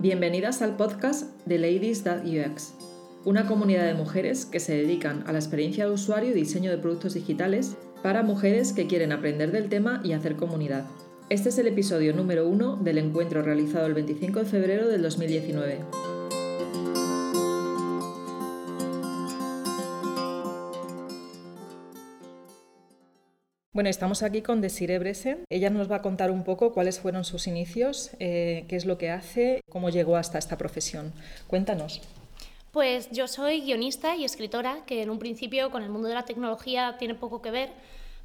Bienvenidas al podcast de Ladies.ux, una comunidad de mujeres que se dedican a la experiencia de usuario y diseño de productos digitales para mujeres que quieren aprender del tema y hacer comunidad. Este es el episodio número uno del encuentro realizado el 25 de febrero del 2019. Bueno, estamos aquí con Desiree Bresen. Ella nos va a contar un poco cuáles fueron sus inicios, eh, qué es lo que hace, cómo llegó hasta esta profesión. Cuéntanos. Pues yo soy guionista y escritora, que en un principio con el mundo de la tecnología tiene poco que ver,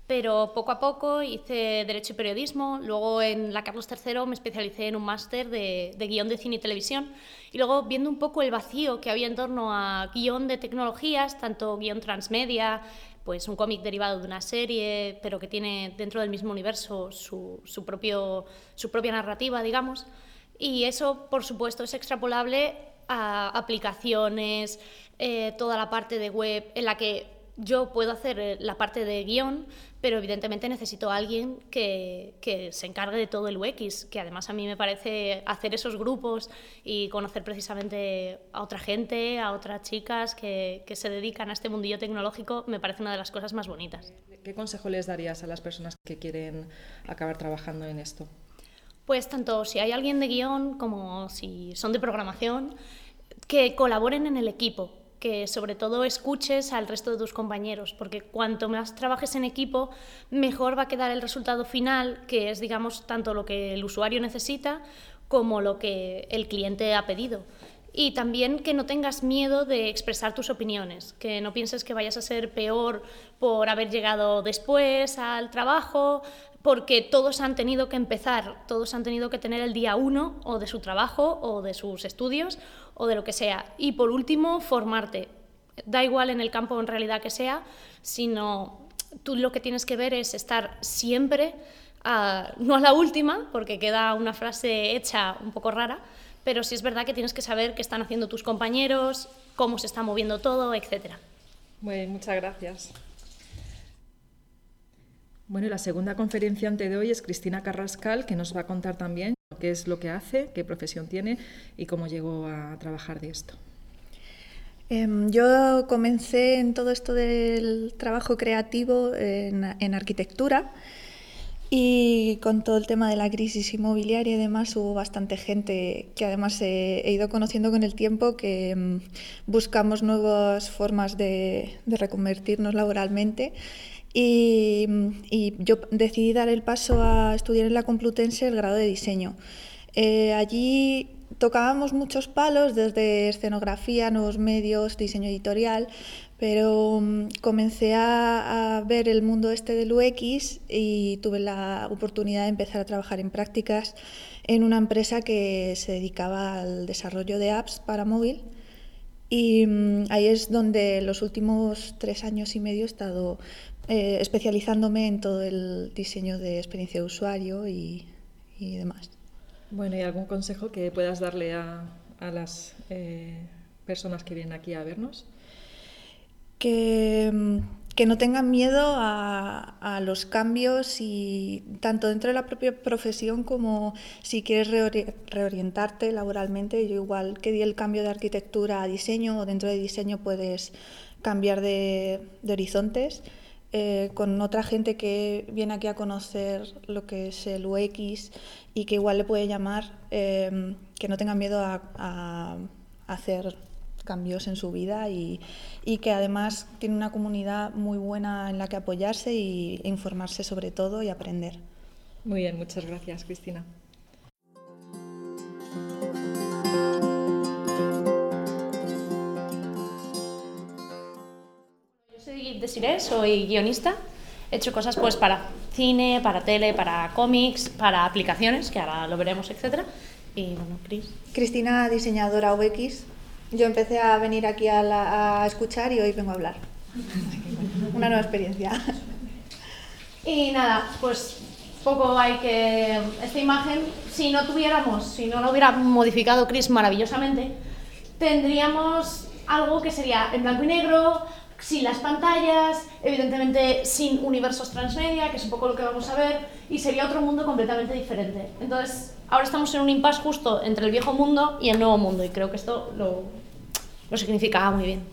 pero poco a poco hice Derecho y Periodismo, luego en la Carlos III me especialicé en un máster de, de, de cine y televisión, y luego viendo un poco el vacío que había en torno a guion de tecnologías, tanto guion transmedia, pues un cómic derivado de una serie, pero que tiene dentro del mismo universo su, su, propio, su propia narrativa, digamos. Y eso, por supuesto, es extrapolable a aplicaciones, eh, toda la parte de web en la que yo puedo hacer eh, la parte de guion, pero evidentemente necesito a alguien que, que, se encargue de todo el UX, que además a mí me parece hacer esos grupos y conocer precisamente a otra gente, a otras chicas que, que se dedican a este mundillo tecnológico, me parece una de las cosas más bonitas. ¿Qué consejo les darías a las personas que quieren acabar trabajando en esto? Pues tanto si hay alguien de guion como si son de programación, que colaboren en el equipo, que sobre todo escuches al resto de tus compañeros, porque cuanto más trabajes en equipo, mejor va a quedar el resultado final, que es, digamos, tanto lo que el usuario necesita como lo que el cliente ha pedido. Y también que no tengas miedo de expresar tus opiniones, que no pienses que vayas a ser peor por haber llegado después al trabajo, porque todos han tenido que empezar, todos han tenido que tener el día uno o de su trabajo o de sus estudios o de lo que sea. Y por último, formarte. Da igual en el campo en realidad que sea, sino tú lo que tienes que ver es estar siempre, a, no a la última, porque queda una frase hecha un poco rara, pero sí es verdad que tienes que saber qué están haciendo tus compañeros, cómo se está moviendo todo, etc. Bueno, muchas gracias. Bueno, la segunda conferenciante de hoy es Cristina Carrascal, que nos va a contar también qué es lo que hace, qué profesión tiene y cómo llegó a trabajar de esto. Em, yo comencé en todo esto del trabajo creativo en, arquitectura y con todo el tema de la crisis inmobiliaria y demás hubo bastante gente que además he, ido conociendo con el tiempo que um, buscamos nuevas formas de reconvertirnos laboralmente y, y, yo decidí dar el paso a estudiar en la Complutense el grado de diseño. Eh, allí tocábamos muchos palos, desde escenografía, nuevos medios, diseño editorial, pero um, comencé a, a, ver el mundo este del UX y tuve la oportunidad de empezar a trabajar en prácticas en una empresa que se dedicaba al desarrollo de apps para móvil. Y um, ahí es donde los últimos tres años y medio he estado eh, especializándome en todo el diseño de experiencia de usuario y, y, demás. Bueno, ¿y algún consejo que puedas darle a, a las eh, personas que vienen aquí a vernos? Que, mm, que no tengan miedo a, a, los cambios y tanto dentro de la propia profesión como si quieres reori reorientarte laboralmente. Yo igual que di el cambio de arquitectura a diseño o dentro de diseño puedes cambiar de, de horizontes eh, con otra gente que viene aquí a conocer lo que es el UX y que igual le puede llamar, eh, que no tengan miedo a, hacer cambios en su vida y, y, que además tiene una comunidad muy buena en la que apoyarse y informarse sobre todo y aprender. Muy bien, muchas gracias, Cristina. Desiree, soy guionista. He hecho cosas pues para cine, para tele, para cómics, para aplicaciones, que ahora lo veremos, etc. Y bueno, Cris. Cristina, diseñadora UX. Yo empecé a venir aquí a, la, a escuchar y hoy vengo a hablar. Una nueva experiencia. Y nada, pues poco hay que... Esta imagen, si no tuviéramos, si no la hubiera modificado Chris maravillosamente, tendríamos algo que sería en blanco y negro, sin las pantallas, evidentemente sin universos transmedia, que es un poco lo que vamos a ver, y sería otro mundo completamente diferente. Entonces, ahora estamos en un impasse justo entre el viejo mundo y el nuevo mundo, y creo que esto lo, lo significaba muy bien.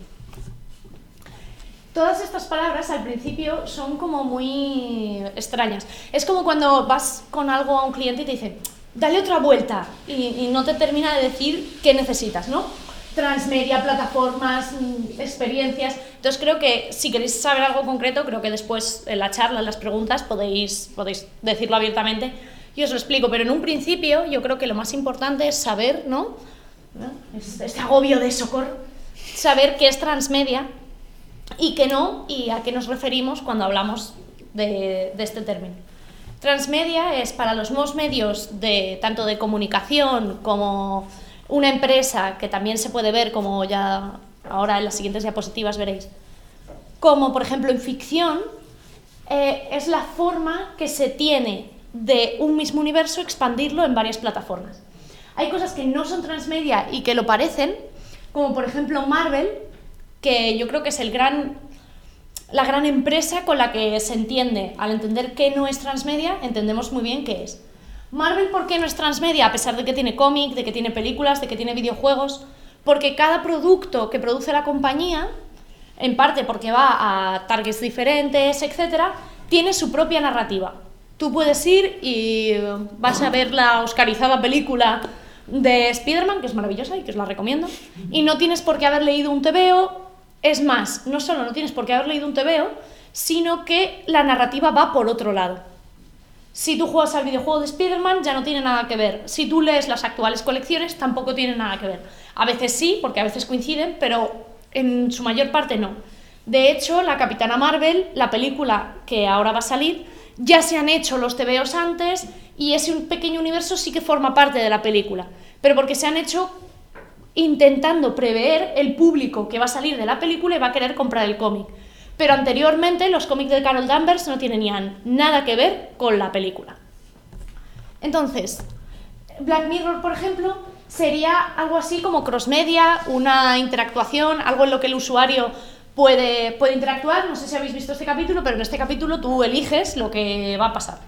Todas estas palabras al principio son como muy extrañas. Es como cuando vas con algo a un cliente y te dice, dale otra vuelta, y, no te termina de decir qué necesitas, ¿no? transmedia, plataformas, mm, experiencias. Entonces creo que si queréis saber algo concreto, creo que después en la charla, en las preguntas, podéis, podéis decirlo abiertamente y os lo explico. Pero en un principio yo creo que lo más importante es saber, ¿no? Este agobio de socorro, saber qué es transmedia y qué no y a qué nos referimos cuando hablamos de, de este término. Transmedia es para los nuevos medios de tanto de comunicación como una empresa que también se puede ver como ya ahora en las siguientes diapositivas veréis, como por ejemplo en ficción, eh, es la forma que se tiene de un mismo universo expandirlo en varias plataformas. Hay cosas que no son transmedia y que lo parecen, como por ejemplo Marvel, que yo creo que es la gran empresa con la que se entiende. Al entender que no es transmedia, entendemos muy bien qué es. Marvel, ¿por qué no es transmedia? A pesar de que tiene cómic, de que tiene películas, de que tiene videojuegos. Porque cada producto que produce la compañía, en parte porque va a targets diferentes, etc., tiene su propia narrativa. Tú puedes ir y vas a ver la oscarizada película de Spider-Man, que es maravillosa y que os la recomiendo, y no tienes por qué haber leído un TVO. Es más, no solo no tienes por qué haber leído un TVO, sino que la narrativa va por otro lado. Si tú juegas al videojuego de Spider-Man ya no tiene nada que ver. Si tú lees las actuales colecciones tampoco tiene nada que ver. A veces sí, porque a veces coinciden, pero en su mayor parte no. De hecho, la Capitana Marvel, la película que ahora va a salir, ya se han hecho los TVOs antes y ese pequeño universo sí que forma parte de la película. Pero porque se han hecho intentando prever el público que va a salir de la película y va a querer comprar el cómic. Pero anteriormente los cómics de Carol Danvers no tenían nada que ver con la película. Entonces, Black Mirror, por ejemplo, sería algo así como crossmedia, una interactuación, algo en lo que el usuario puede, puede interactuar. No sé si habéis visto este capítulo, pero en este capítulo tú eliges lo que va a pasar.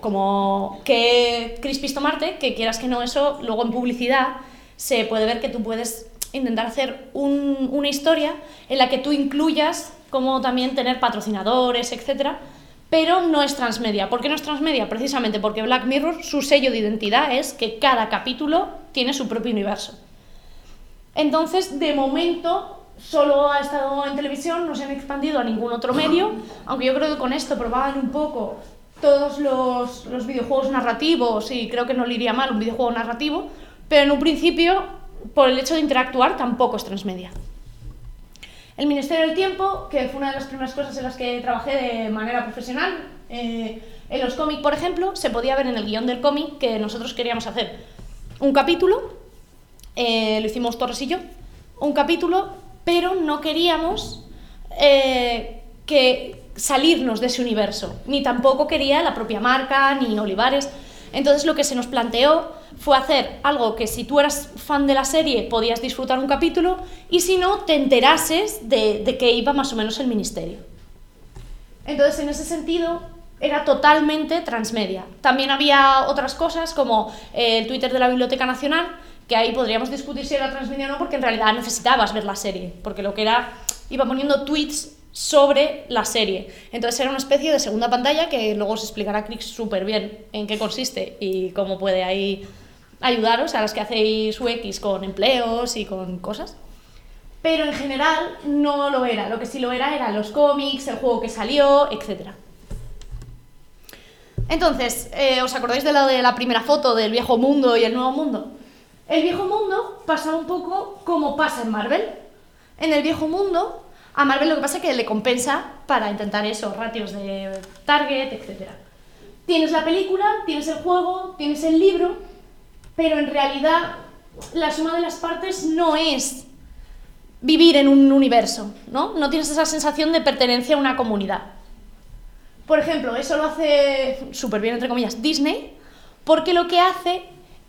como que Crispis tomarte, que quieras que no, eso luego en publicidad se puede ver que tú puedes intentar hacer una historia en la que tú incluyas como también tener patrocinadores, etcétera, pero no es transmedia. ¿Por qué no es transmedia? Precisamente porque Black Mirror, su sello de identidad es que cada capítulo tiene su propio universo. Entonces, de momento, solo ha estado en televisión, no se han expandido a ningún otro medio, aunque yo creo que con esto probaban un poco todos los, los videojuegos narrativos y creo que no le iría mal un videojuego narrativo, pero en un principio, por el hecho de interactuar, tampoco es transmedia. El Ministerio del Tiempo, que fue una de las primeras cosas en las que trabajé de manera profesional, eh, en los cómics, por ejemplo, se podía ver en el guion del cómic que nosotros queríamos hacer un capítulo, eh, lo hicimos Torres y yo, un capítulo, pero no queríamos eh, que salirnos de ese universo, ni tampoco quería la propia marca, ni Olivares. Entonces lo que se nos planteó fue hacer algo que si tú eras fan de la serie podías disfrutar un capítulo y si no te enterases de, de qué iba más o menos el ministerio. Entonces en ese sentido era totalmente transmedia. También había otras cosas como el Twitter de la Biblioteca Nacional, que ahí podríamos discutir si era transmedia o no, porque en realidad necesitabas ver la serie, porque lo que era, iba poniendo tweets sobre la serie. Entonces era una especie de segunda pantalla que luego os explicará Chris súper bien en qué consiste y cómo puede ahí ayudaros a las que hacéis UX con empleos y con cosas. Pero en general no lo era. Lo que sí lo era eran los cómics, el juego que salió, etc. Entonces, eh, ¿os acordáis de la de la primera foto del viejo mundo y el nuevo mundo? El viejo mundo pasa un poco como pasa en Marvel. En el viejo mundo a Marvel lo que pasa es que le compensa para intentar esos ratios de target, etc. Tienes la película, tienes el juego, tienes el libro, pero en realidad la suma de las partes no es vivir en un universo, ¿no? No tienes esa sensación de pertenencia a una comunidad. Por ejemplo, eso lo hace súper bien, entre comillas, Disney, porque lo que hace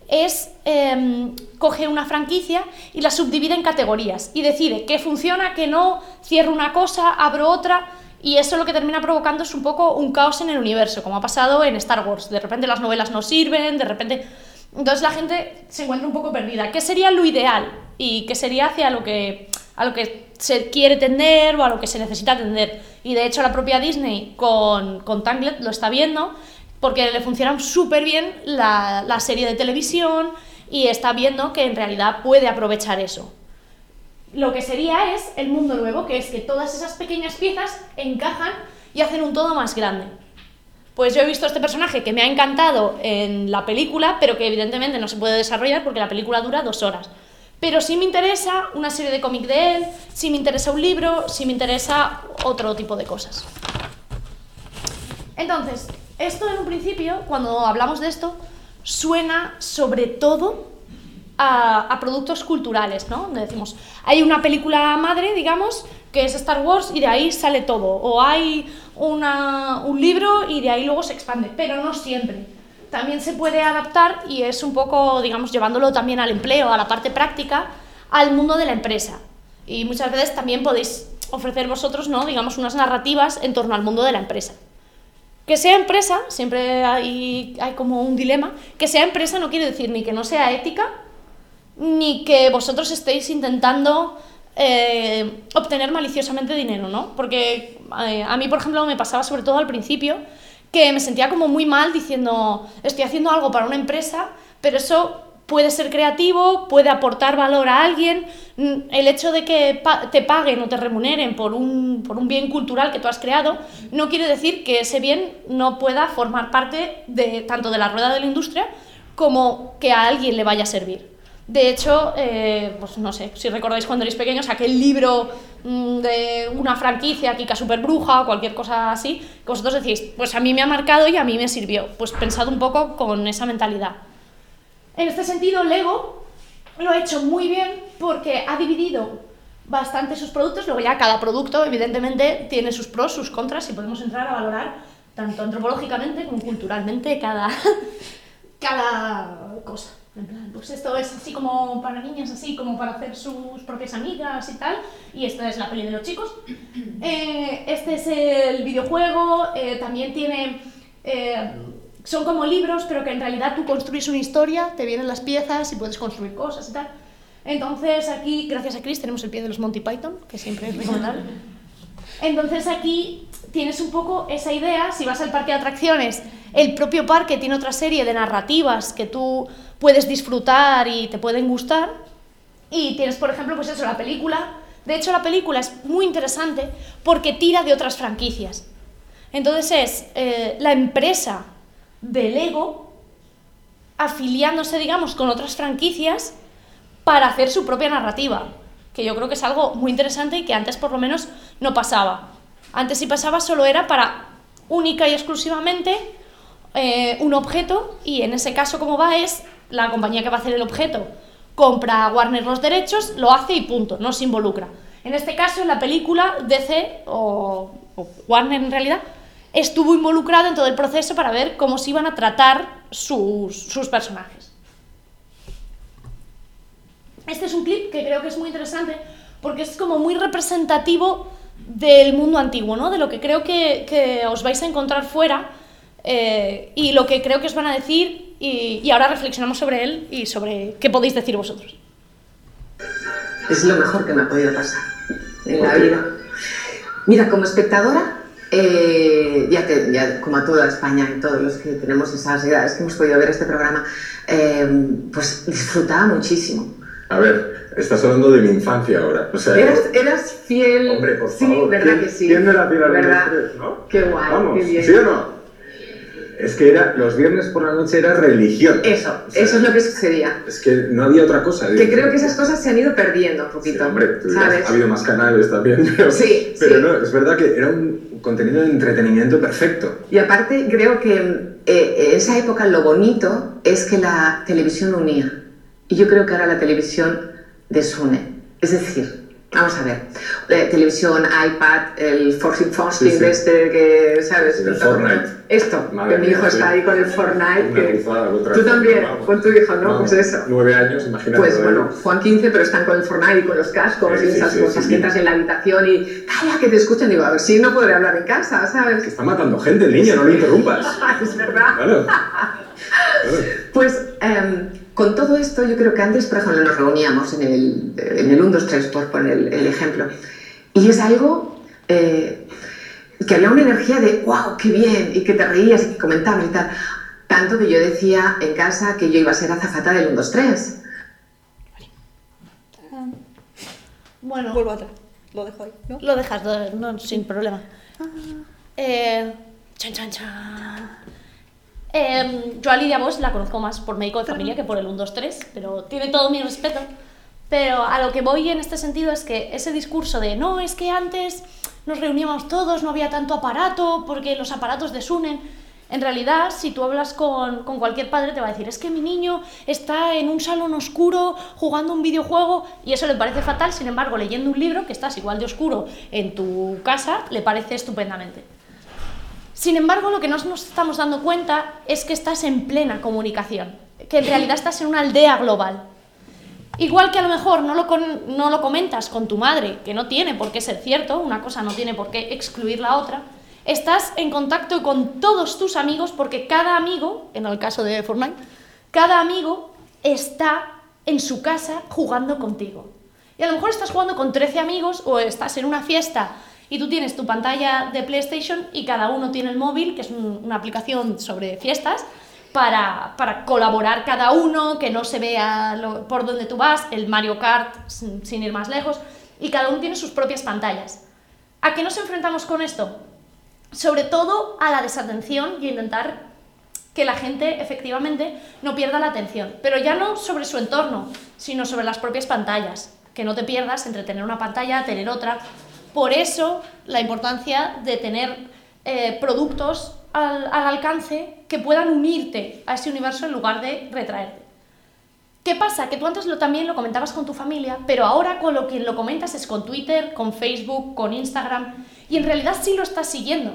es em, coge una franquicia y la subdivide en categorías y decide qué funciona, qué no, cierro una cosa, abro otra. Y eso lo que termina provocando es un poco un caos en el universo, como ha pasado en Star Wars. De repente las novelas no sirven, de repente... Entonces la gente se encuentra un poco perdida. ¿Qué sería lo ideal? ¿Y qué sería hacia lo que, lo que se quiere tender o a lo que se necesita tender? Y de hecho la propia Disney con, con Tangled lo está viendo porque le funciona súper bien la, la serie de televisión y está viendo que en realidad puede aprovechar eso lo que sería es el mundo nuevo, que es que todas esas pequeñas piezas encajan y hacen un todo más grande. Pues yo he visto este personaje que me ha encantado en la película, pero que evidentemente no se puede desarrollar porque la película dura dos horas. Pero sí me interesa una serie de cómic de él, sí me interesa un libro, sí me interesa otro tipo de cosas. Entonces, esto en un principio, cuando hablamos de esto, suena sobre todo a, productos culturales, ¿no? Donde decimos, hay una película madre, digamos, que es Star Wars y de ahí sale todo, o hay un libro y de ahí luego se expande, pero no siempre. También se puede adaptar y es un poco, digamos, llevándolo también al empleo, a la parte práctica, al mundo de la empresa. Y muchas veces también podéis ofrecer vosotros, ¿no? digamos, unas narrativas en torno al mundo de la empresa. Que sea empresa, siempre hay, hay como un dilema, que sea empresa no quiere decir ni que no sea ética, ni que vosotros estéis intentando eh, obtener maliciosamente dinero, ¿no? Porque eh, a mí, por ejemplo, me pasaba sobre todo al principio que me sentía como muy mal diciendo, estoy haciendo algo para una empresa, pero eso puede ser creativo, puede aportar valor a alguien. Mm, el hecho de que te paguen o te remuneren por un, por un bien cultural que tú has creado no quiere decir que ese bien no pueda formar parte de, tanto de la rueda de la industria como que a alguien le vaya a servir. De hecho, eh, pues no sé, si recordáis cuando erais pequeños, aquel libro mm, de una franquicia, Kika Super Bruja o cualquier cosa así, que vosotros decís, pues a mí me ha marcado y a mí me sirvió. Pues pensad un poco con esa mentalidad. En este sentido, Lego lo ha hecho muy bien porque ha dividido bastante sus productos, luego ya cada producto evidentemente tiene sus pros, sus contras y podemos entrar a valorar tanto antropológicamente como culturalmente cada, cada cosa. En plan, pues esto es así como para niñas, así como para hacer sus propias amigas y tal. Y esta es la peli de los chicos. Eh, este es el videojuego. Eh, también tiene. Eh, son como libros, pero que en realidad tú construyes una historia, te vienen las piezas y puedes construir cosas y tal. Entonces aquí, gracias a Chris, tenemos el pie de los Monty Python, que siempre es recomendable. Entonces aquí tienes un poco esa idea, si vas al parque de atracciones, el propio parque tiene otra serie de narrativas que tú puedes disfrutar y te pueden gustar. Y tienes, por ejemplo, pues eso, la película. De hecho, la película es muy interesante porque tira de otras franquicias. Entonces es eh, la empresa de Lego afiliándose, digamos, con otras franquicias para hacer su propia narrativa, que yo creo que es algo muy interesante y que antes por lo menos no pasaba. Antes si pasaba solo era para única y exclusivamente eh, un objeto y en ese caso como va es la compañía que va a hacer el objeto compra a Warner los derechos, lo hace y punto, no se involucra. En este caso, en la película, DC o, Warner en realidad estuvo involucrado en todo el proceso para ver cómo se iban a tratar sus, sus personajes. Este es un clip que creo que es muy interesante porque es como muy representativo del mundo antiguo, ¿no? De lo que creo que, que os vais a encontrar fuera eh, y lo que creo que os van a decir y, ahora reflexionamos sobre él y sobre qué podéis decir vosotros. Es lo mejor que me ha podido pasar en la vida. Mira, como espectadora, eh, ya, que, ya, como a toda España y todos los que tenemos esas edades que hemos podido ver este programa, eh, pues disfrutaba muchísimo. A ver, estás hablando de mi infancia ahora. O sea, eras, eras fiel. Hombre, por sí, favor. ¿verdad que sí? ¿Quién era ¿verdad? ¿no? Qué guay, Vamos, qué bien. ¿sí o no? Es que era, los viernes por la noche era religión. Eso, O sea, eso es lo que sucedía. Es que no había otra cosa. Que creo que esas cosas se han ido perdiendo un Sí, poquito. hombre, tú dirás, ¿sabes? ha habido más canales también. Pero, Sí, pero sí. no, es verdad que era un contenido de entretenimiento perfecto. Y aparte creo que eh, esa época lo bonito es que la televisión unía. Y yo creo que ahora la televisión desune. Es decir, Vamos a ver, eh, televisión, iPad, el Forcing Forcing Sí, sí. este que, ¿sabes? El Fortnite. Esto, Madre que mi mía, hijo sí. está ahí con el Fortnite. Una que- cruzada Tú también, vamos. con tu hijo, ¿no? Vamos, Pues eso. Nueve años, imagínate. Pues lo bueno, Juan 15, pero están con el Fortnite y con los cascos y esas cosas que entras en la habitación y calla que te escuchan. Digo, a ver si no podré hablar en casa, Que ¿sabes? está matando gente el niño, no le interrumpas. es verdad. Claro. Claro. Pues em, con todo esto, yo creo que antes, por ejemplo, nos reuníamos en el, en el 1, 2, 3, por poner el, el ejemplo, y es algo eh, que había una energía de wow, qué bien, y que te reías y que comentabas y tal. Tanto que yo decía en casa que yo iba a ser azafata del 1, 2, 3. Bueno, Vuelvo atrás. Lo dejo ahí, ¿no? lo dejas no, sin problema. Eh, chan, chan, chan. Eh, yo a Lidia Bosch la conozco más por médico de familia que por el 1, 2, 3, pero tiene todo mi respeto. Pero a lo que voy en este sentido es que ese discurso de no, es que antes nos reuníamos todos, no había tanto aparato, porque los aparatos desunen. En realidad, si tú hablas con, con cualquier padre, te va a decir, es que mi niño está en un salón oscuro jugando un videojuego y eso le parece fatal, sin embargo, leyendo un libro, que estás igual de oscuro en tu casa, le parece estupendamente. Sin embargo, lo que no nos estamos dando cuenta es que estás en plena comunicación, que en realidad estás en una aldea global. Igual que a lo mejor no lo, no lo comentas con tu madre, que no tiene por qué ser cierto, una cosa no tiene por qué excluir la otra, estás en contacto con todos tus amigos porque cada amigo, en el caso de Fortnite, cada amigo está en su casa jugando contigo. Y a lo mejor estás jugando con 13 amigos o estás en una fiesta y tú tienes tu pantalla de PlayStation y cada uno tiene el móvil, que es un- una aplicación sobre fiestas, para, para colaborar cada uno, que no se vea lo- por dónde tú vas, el Mario Kart sin, sin ir más lejos, y cada uno tiene sus propias pantallas. ¿A qué nos enfrentamos con esto? Sobre todo a la desatención y intentar que la gente efectivamente no pierda la atención, pero ya no sobre su entorno, sino sobre las propias pantallas, que no te pierdas entre tener una pantalla, tener otra. Por eso la importancia de tener eh, productos al, al alcance que puedan unirte a ese universo en lugar de retraerte. ¿Qué pasa? Que tú antes también lo comentabas con tu familia, pero ahora con lo que lo comentas es con Twitter, con Facebook, con Instagram, y en realidad sí lo estás siguiendo.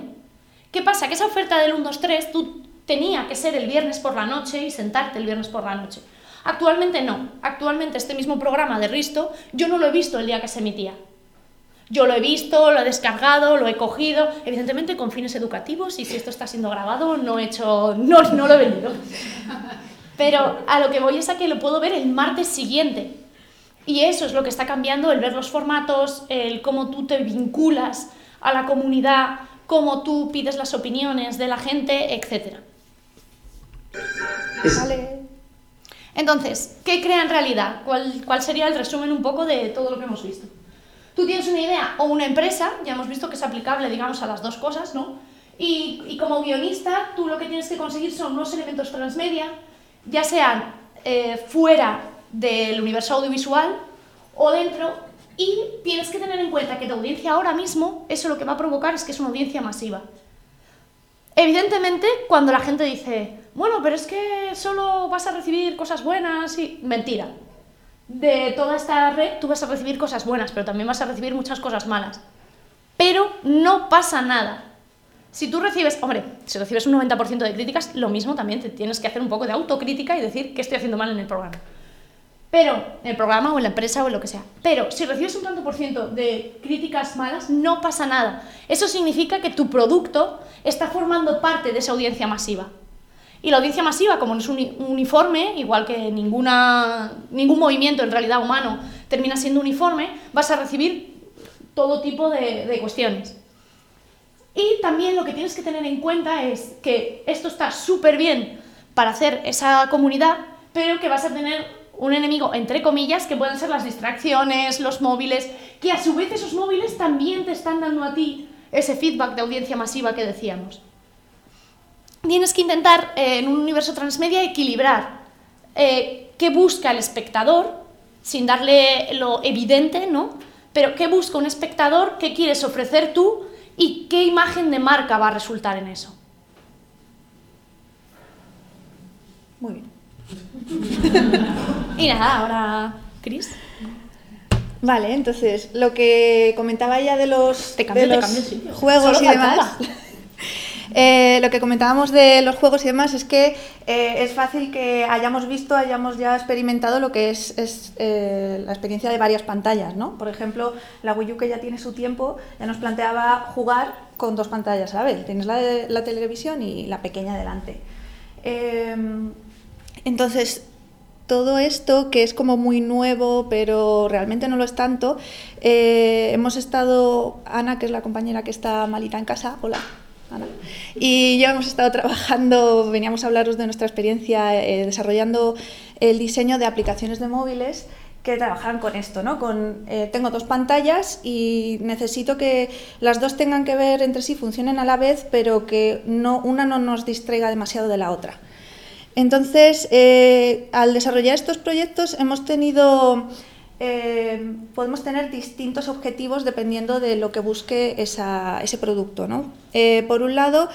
¿Qué pasa? Que esa oferta del 1, 2, 3 tú tenía que ser el viernes por la noche y sentarte el viernes por la noche. Actualmente no. Actualmente este mismo programa de Risto yo no lo he visto el día que se emitía. Yo lo he visto, lo he descargado, lo he cogido, evidentemente con fines educativos y si esto está siendo grabado no he hecho, no, no lo he vendido. Pero a lo que voy es a que lo puedo ver el martes siguiente. Y eso es lo que está cambiando, el ver los formatos, el cómo tú te vinculas a la comunidad, cómo tú pides las opiniones de la gente, etc. Vale. Entonces, ¿qué crea en realidad? ¿Cuál, ¿Cuál sería el resumen un poco de todo lo que hemos visto? Tú tienes una idea o una empresa, ya hemos visto que es aplicable, digamos, a las dos cosas, ¿no? Y, como guionista, tú lo que tienes que conseguir son unos elementos transmedia, ya sean eh, fuera del universo audiovisual o dentro, y tienes que tener en cuenta que tu audiencia ahora mismo, eso lo que va a provocar es que es una audiencia masiva. Evidentemente, cuando la gente dice, bueno, pero es que solo vas a recibir cosas buenas y... Mentira. De toda esta red tú vas a recibir cosas buenas, pero también vas a recibir muchas cosas malas. Pero no pasa nada. Si tú recibes, hombre, si recibes un 90% de críticas, lo mismo también te tienes que hacer un poco de autocrítica y decir qué estoy haciendo mal en el programa. Pero, en el programa o en la empresa o en lo que sea. Pero si recibes un tanto por ciento de críticas malas, no pasa nada. Eso significa que tu producto está formando parte de esa audiencia masiva. Y la audiencia masiva, como no es uni- uniforme, igual que ninguna, ningún movimiento en realidad humano termina siendo uniforme, vas a recibir todo tipo de, de cuestiones. Y también lo que tienes que tener en cuenta es que esto está súper bien para hacer esa comunidad, pero que vas a tener un enemigo, entre comillas, que pueden ser las distracciones, los móviles, que a su vez esos móviles también te están dando a ti ese feedback de audiencia masiva que decíamos. Tienes que intentar, eh, en un universo transmedia, equilibrar eh, qué busca el espectador, sin darle lo evidente, ¿no? Pero qué busca un espectador, qué quieres ofrecer tú y qué imagen de marca va a resultar en eso. Muy bien. Y nada, ahora, Chris. Vale, entonces lo que comentaba ya de los, Te de te los cambio, sí. juegos Solo y faltaba. demás. eh, lo que comentábamos de los juegos y demás es que eh, es fácil que hayamos visto, hayamos ya experimentado lo que es, eh, la experiencia de varias pantallas, ¿no? Por ejemplo, la Wii U que ya tiene su tiempo ya nos planteaba jugar con dos pantallas vez. Tienes la la televisión y la pequeña delante. Eh, entonces, todo esto que es como muy nuevo, pero realmente no lo es tanto, hemos estado, Ana, que es la compañera que está malita en casa, hola. Y yo hemos estado trabajando, veníamos a hablaros de nuestra experiencia eh, desarrollando el diseño de aplicaciones de móviles que trabajaran con esto, ¿no? Con, eh, tengo dos pantallas y necesito que las dos tengan que ver entre sí, funcionen a la vez, pero que no, una no nos distraiga demasiado de la otra. Entonces, eh, al desarrollar estos proyectos hemos tenido, eh, podemos tener distintos objetivos dependiendo de lo que busque ese producto. ¿no? Eh, por un lado,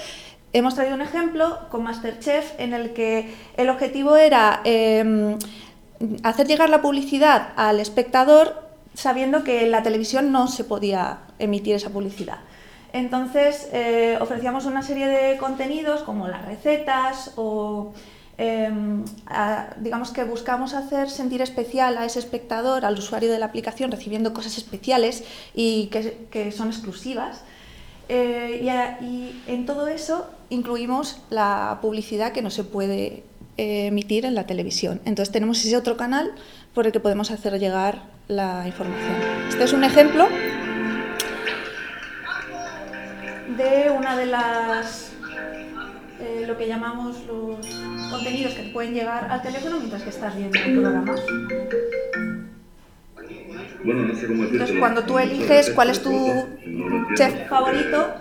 hemos traído un ejemplo con Masterchef en el que el objetivo era eh, hacer llegar la publicidad al espectador sabiendo que en la televisión no se podía emitir esa publicidad. Entonces eh, ofrecíamos una serie de contenidos como las recetas o a- digamos que buscamos hacer sentir especial a ese espectador, al usuario de la aplicación, recibiendo cosas especiales y que, son exclusivas. Eh, y en todo eso incluimos la publicidad que no se puede eh, emitir en la televisión. Entonces tenemos ese otro canal por el que podemos hacer llegar la información. Este es un ejemplo de una de las eh, lo que llamamos los contenidos que te pueden llegar al teléfono mientras que estás viendo el programa. Bueno, no sé cómo. Entonces, cuando tú eliges cuál es tu chef favorito,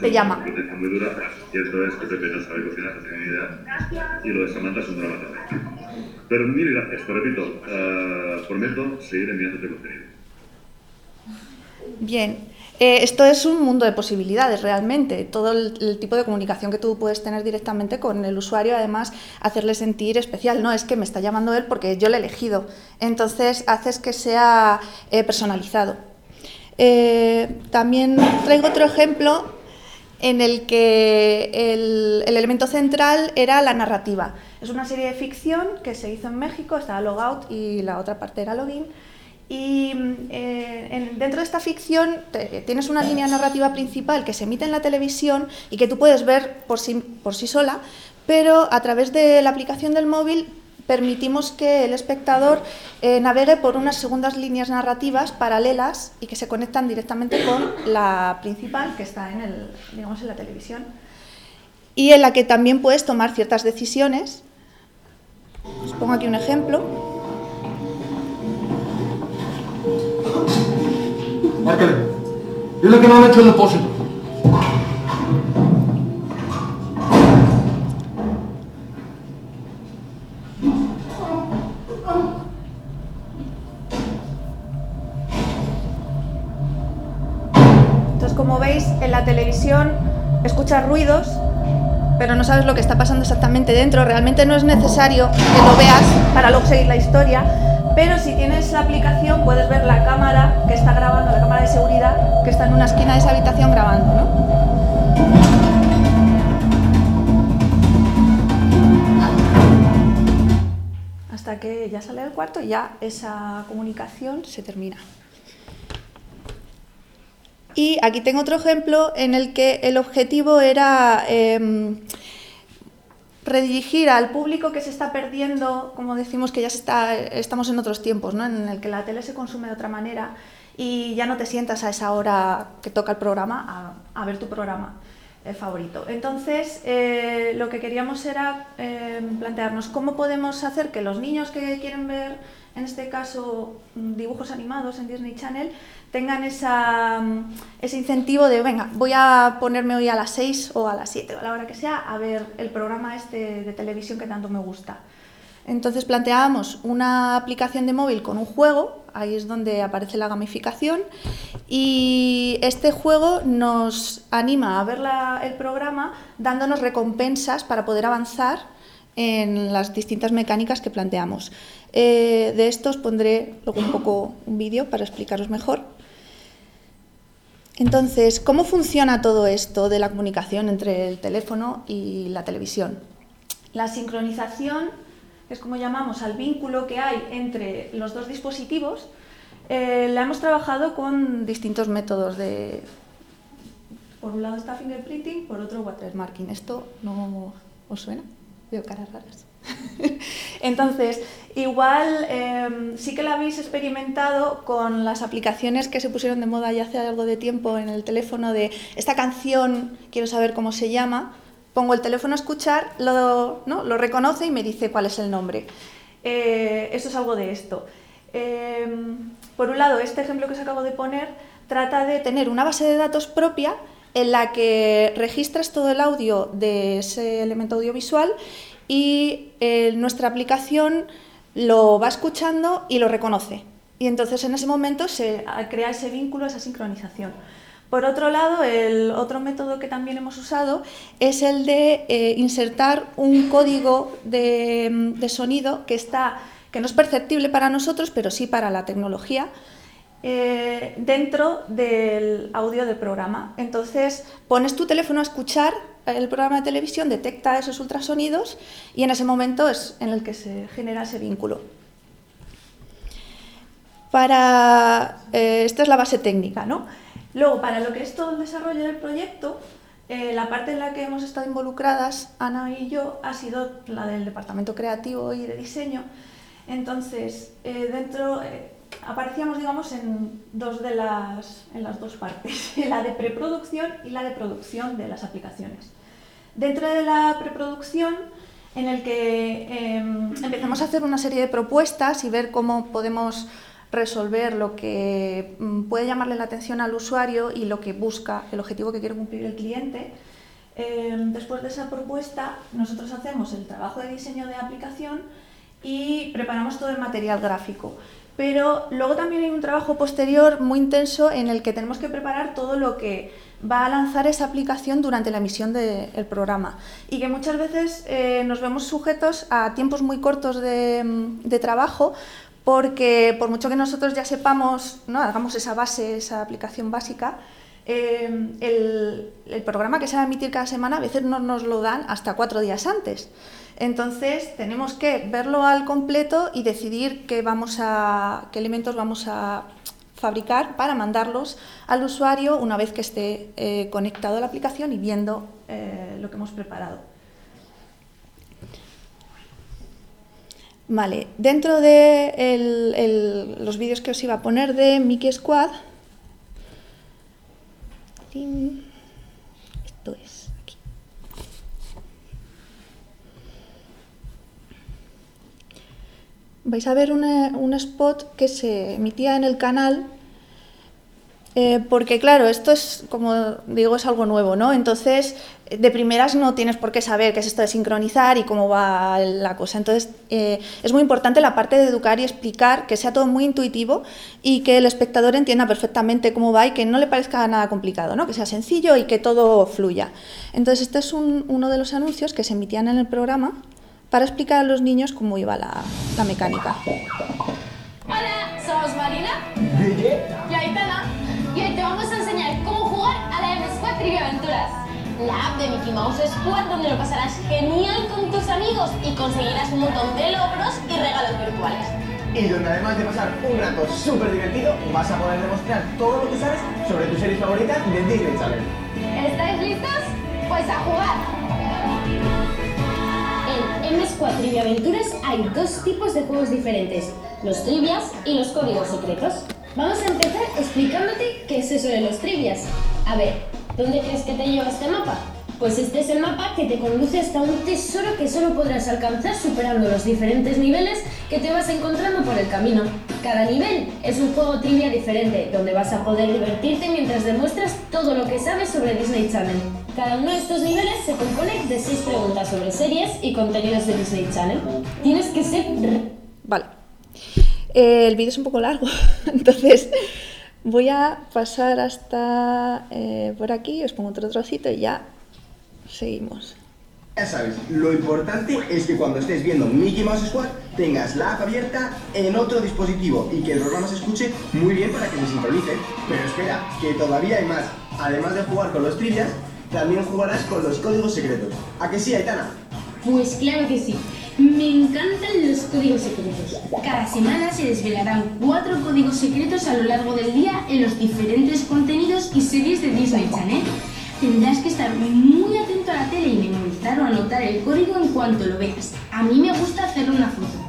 te llama. Muy dura. Cierto es que Pepe no sabe cocinar, no tiene ni idea. Y lo de Samantha es un drama también. Pero mil gracias, te repito. eh, prometo seguir enviándote contenido. Bien, Eh, esto es un mundo de posibilidades realmente. Todo el, tipo de comunicación que tú puedes tener directamente con el usuario, además, hacerle sentir especial. No es que me está llamando él porque yo le he elegido. Entonces, haces que sea eh, personalizado. Eh, también traigo otro ejemplo en el que el, el elemento central era la narrativa. Es una serie de ficción que se hizo en México, estaba Logout y la otra parte era Login. Y eh, en- dentro de esta ficción tienes una línea narrativa principal que se emite en la televisión y que tú puedes ver por sí, por sí sola, pero a través de la aplicación del móvil permitimos que el espectador eh, navegue por unas segundas líneas narrativas paralelas y que se conectan directamente con la principal que está en, el, digamos, en la televisión y en la que también puedes tomar ciertas decisiones. Os pongo aquí un ejemplo. Márcale. Dile que no he hecho el depósito. Entonces, como veis, en la televisión escuchas ruidos, pero no sabes lo que está pasando exactamente dentro. Realmente no es necesario que lo veas para luego seguir la historia, pero si tienes la aplicación puedes ver la cámara que está grabando, la cámara de seguridad que está en una esquina de esa habitación grabando, ¿no? Hasta que ya sale del cuarto y ya esa comunicación se termina. Y aquí tengo otro ejemplo en el que el objetivo era em, redirigir al público que se está perdiendo, como decimos que ya está, estamos en otros tiempos, ¿no? en el que la tele se consume de otra manera y ya no te sientas a esa hora que toca el programa a, ver tu programa eh, favorito. Entonces, eh, lo que queríamos era eh, plantearnos cómo podemos hacer que los niños que quieren ver, en este caso, dibujos animados en Disney Channel, tengan mm, ese incentivo de, venga, voy a ponerme hoy a las 6 o a las 7 o a la hora que sea a ver el programa este de televisión que tanto me gusta. Entonces planteábamos una aplicación de móvil con un juego, ahí es donde aparece la gamificación, y este juego nos anima a ver el programa dándonos recompensas para poder avanzar en las distintas mecánicas que planteamos. Eh, de estos pondré luego un poco un vídeo para explicaros mejor. Entonces, ¿cómo funciona todo esto de la comunicación entre el teléfono y la televisión? La sincronización es como llamamos al vínculo que hay entre los dos dispositivos. Eh, la hemos trabajado con distintos métodos de... Por un lado está fingerprinting, por otro watermarking. ¿Esto no os suena? Veo caras raras. Entonces, igual em, sí que la habéis experimentado con las aplicaciones que se pusieron de moda ya hace algo de tiempo en el teléfono de esta canción, quiero saber cómo se llama, pongo el teléfono a escuchar, lo, ¿no? lo reconoce y me dice cuál es el nombre. Eh, eso es algo de esto. Em, por un lado, este ejemplo que os acabo de poner trata de tener una base de datos propia en la que registras todo el audio de ese elemento audiovisual y eh, nuestra aplicación lo va escuchando y lo reconoce. Y entonces en ese momento se crea ese vínculo, esa sincronización. Por otro lado, el otro método que también hemos usado es el de eh, insertar un código de, de, sonido que, está, que no es perceptible para nosotros, pero sí para la tecnología, eh, dentro del audio del programa. Entonces, pones tu teléfono a escuchar el programa de televisión, detecta esos ultrasonidos y en ese momento es en el que se genera ese vínculo. Para, eh, esta es la base técnica. ¿no? Luego, para lo que es todo el desarrollo del proyecto, eh, la parte en la que hemos estado involucradas, Ana y yo, ha sido la del departamento creativo y de diseño. Entonces, dentro aparecíamos, digamos, en dos de las, en las dos partes, la de preproducción y la de producción de las aplicaciones. Dentro de la preproducción, en el que em, empezamos a hacer una serie de propuestas y ver cómo podemos resolver lo que mm, puede llamarle la atención al usuario y lo que busca, el objetivo que quiere cumplir el cliente. Em, después de esa propuesta, nosotros hacemos el trabajo de diseño de aplicación y preparamos todo el material gráfico pero luego también hay un trabajo posterior muy intenso en el que tenemos que preparar todo lo que va a lanzar esa aplicación durante la emisión del programa y que muchas veces eh, nos vemos sujetos a tiempos muy cortos de, trabajo porque por mucho que nosotros ya sepamos, ¿no? hagamos esa base, esa aplicación básica, el, el, programa que se va a emitir cada semana a veces no nos lo dan hasta cuatro días antes. Entonces tenemos que verlo al completo y decidir qué, vamos a, qué elementos vamos a fabricar para mandarlos al usuario una vez que esté eh, conectado a la aplicación y viendo eh, lo que hemos preparado. Vale, dentro de los vídeos que os iba a poner de Mickey Squad, esto es. vais a ver un spot que se emitía en el canal, eh, porque claro, esto es, como digo, es algo nuevo, ¿no? Entonces, de primeras no tienes por qué saber qué es esto de sincronizar y cómo va la cosa. Entonces, eh, es muy importante la parte de educar y explicar, que sea todo muy intuitivo y que el espectador entienda perfectamente cómo va y que no le parezca nada complicado, ¿no? Que sea sencillo y que todo fluya. Entonces, este es uno de los anuncios que se emitían en el programa para explicar a los niños cómo iba la, la mecánica. Hola, somos Marina y La app de Mickey Mouse Squad donde lo pasarás genial con tus amigos y conseguirás un montón de logros y regalos virtuales. Y donde además de pasar un rato súper divertido, vas a poder demostrar todo lo que sabes sobre tu serie favorita de Disney Channel. ¿Estáis listos? Pues a jugar. En M-Squad Trivia Aventuras hay dos tipos de juegos diferentes, los trivias y los códigos secretos. Vamos a empezar explicándote qué es eso de los trivias. A ver, ¿dónde crees que te lleva este mapa? Pues este es el mapa que te conduce hasta un tesoro que solo podrás alcanzar superando los diferentes niveles que te vas encontrando por el camino. Cada nivel es un juego trivia diferente, donde vas a poder divertirte mientras demuestras todo lo que sabes sobre Disney Channel. Cada uno de estos niveles se compone de seis preguntas sobre series y contenidos de Disney Channel. Tienes que ser... Vale. Eh, el vídeo es un poco largo, entonces voy a pasar hasta eh, por aquí, os pongo otro trocito y ya Seguimos. Ya sabes, lo importante es que cuando estés viendo Mickey Mouse Squad tengas la app abierta en otro dispositivo y que el programa se escuche muy bien para que se sincronice. Pero espera, que todavía hay más. Además de jugar con los trivias, también jugarás con los códigos secretos. ¿A que sí, Aitana? Pues claro que sí. Me encantan los códigos secretos. Cada semana se desvelarán cuatro códigos secretos a lo largo del día en los diferentes contenidos y series de Disney Channel. Tendrás que estar muy atento a la tele y memorizar o anotar el código en cuanto lo veas. A mí me gusta hacerle una foto.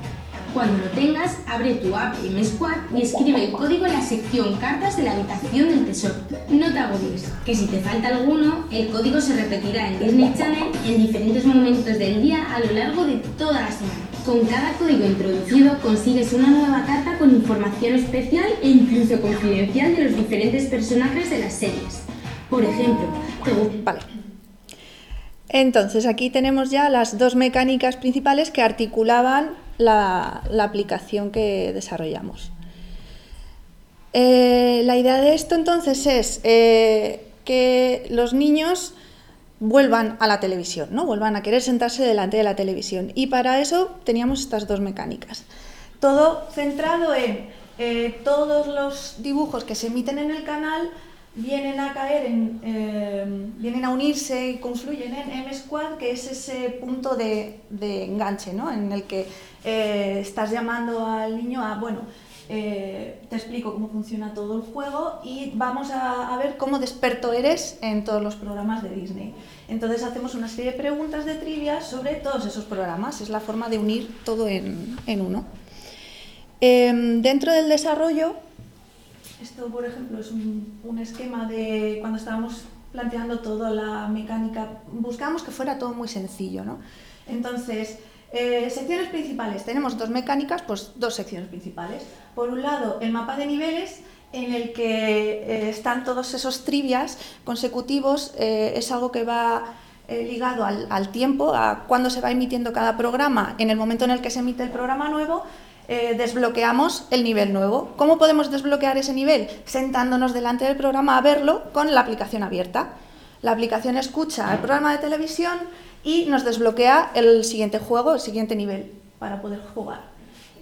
Cuando lo tengas, abre tu app M Squad y escribe el código en la sección cartas de la habitación del tesoro. No te agobies, que si te falta alguno, el código se repetirá en Disney Channel en diferentes momentos del día a lo largo de toda la semana. Con cada código introducido consigues una nueva carta con información especial e incluso confidencial de los diferentes personajes de las series. Por ejemplo, te Vale. Entonces, aquí tenemos ya las dos mecánicas principales que articulaban la, aplicación que desarrollamos. Eh, la idea de esto entonces es eh, que los niños vuelvan a la televisión, ¿no? vuelvan a querer sentarse delante de la televisión. Y para eso teníamos estas dos mecánicas. Todo centrado en eh, todos los dibujos que se emiten en el canal vienen a caer en, vienen a unirse y confluyen en M-Squad, que es ese punto de, de enganche, ¿no? En el que eh, estás llamando al niño a, bueno, eh, te explico cómo funciona todo el juego y vamos a, ver cómo desperto eres en todos los programas de Disney. Entonces hacemos una serie de preguntas de trivia sobre todos esos programas. Es la forma de unir todo en, en uno. Em, dentro del desarrollo, esto por ejemplo es un, un esquema de cuando estábamos planteando toda la mecánica, buscamos que fuera todo muy sencillo, ¿no? Entonces, eh, secciones principales, tenemos dos mecánicas, pues dos secciones principales. Por un lado, el mapa de niveles en el que eh, están todos esos trivias consecutivos, eh, es algo que va ligado al, al tiempo, a cuándo se va emitiendo cada programa, en el momento en el que se emite el programa nuevo, desbloqueamos el nivel nuevo. ¿Cómo podemos desbloquear ese nivel? Sentándonos delante del programa a verlo con la aplicación abierta. La aplicación escucha el programa de televisión y nos desbloquea el siguiente juego, el siguiente nivel para poder jugar.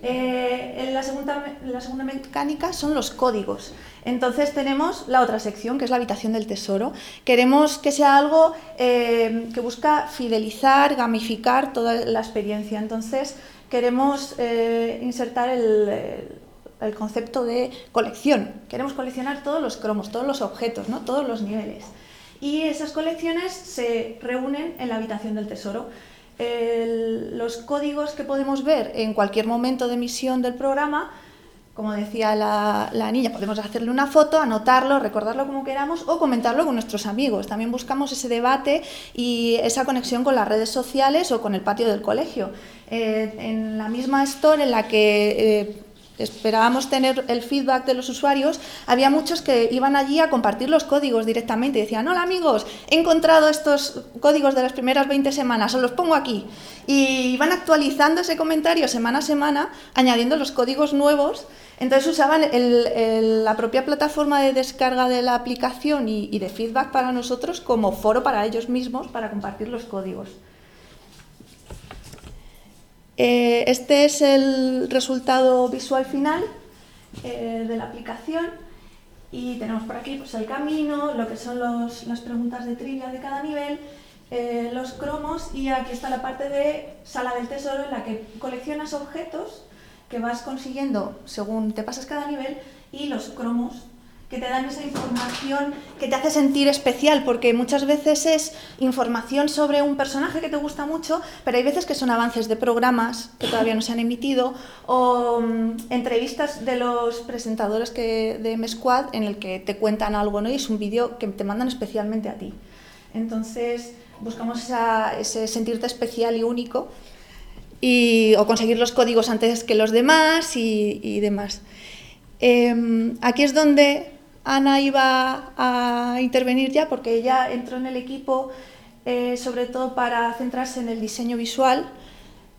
Eh, la segunda, la segunda mecánica son los códigos. Entonces tenemos la otra sección, que es la habitación del tesoro. Queremos que sea algo eh, que busca fidelizar, gamificar toda la experiencia. Entonces queremos eh, insertar el- el concepto de colección. Queremos coleccionar todos los cromos, todos los objetos, ¿no? todos los niveles. Y esas colecciones se reúnen en la habitación del tesoro. Los códigos que podemos ver en cualquier momento de emisión del programa, como decía la, la niña, podemos hacerle una foto, anotarlo, recordarlo como queramos o comentarlo con nuestros amigos. También buscamos ese debate y esa conexión con las redes sociales o con el patio del colegio. Eh, en la misma store en la que eh, esperábamos tener el feedback de los usuarios, había muchos que iban allí a compartir los códigos directamente y decían, hola amigos, he encontrado estos códigos de las primeras 20 semanas, os los pongo aquí. Y iban actualizando ese comentario semana a semana, añadiendo los códigos nuevos. Entonces usaban el- la propia plataforma de descarga de la aplicación y de feedback para nosotros como foro para ellos mismos para compartir los códigos. Eh, este es el resultado visual final eh, de la aplicación. Y tenemos por aquí pues, el camino, lo que son las preguntas de trivia de cada nivel, eh, los cromos y aquí está la parte de sala del tesoro en la que coleccionas objetos que vas consiguiendo según te pasas cada nivel y los cromos que te dan esa información que te hace sentir especial, porque muchas veces es información sobre un personaje que te gusta mucho, pero hay veces que son avances de programas que todavía no se han emitido o mm, entrevistas de los presentadores que, de M-Squad en el que te cuentan algo ¿no? y es un vídeo que te mandan especialmente a ti. Entonces buscamos ese sentirte especial y único y, o conseguir los códigos antes que los demás y, demás. Eh, aquí es donde Ana iba a intervenir ya porque ella entró en el equipo eh, sobre todo para centrarse en el diseño visual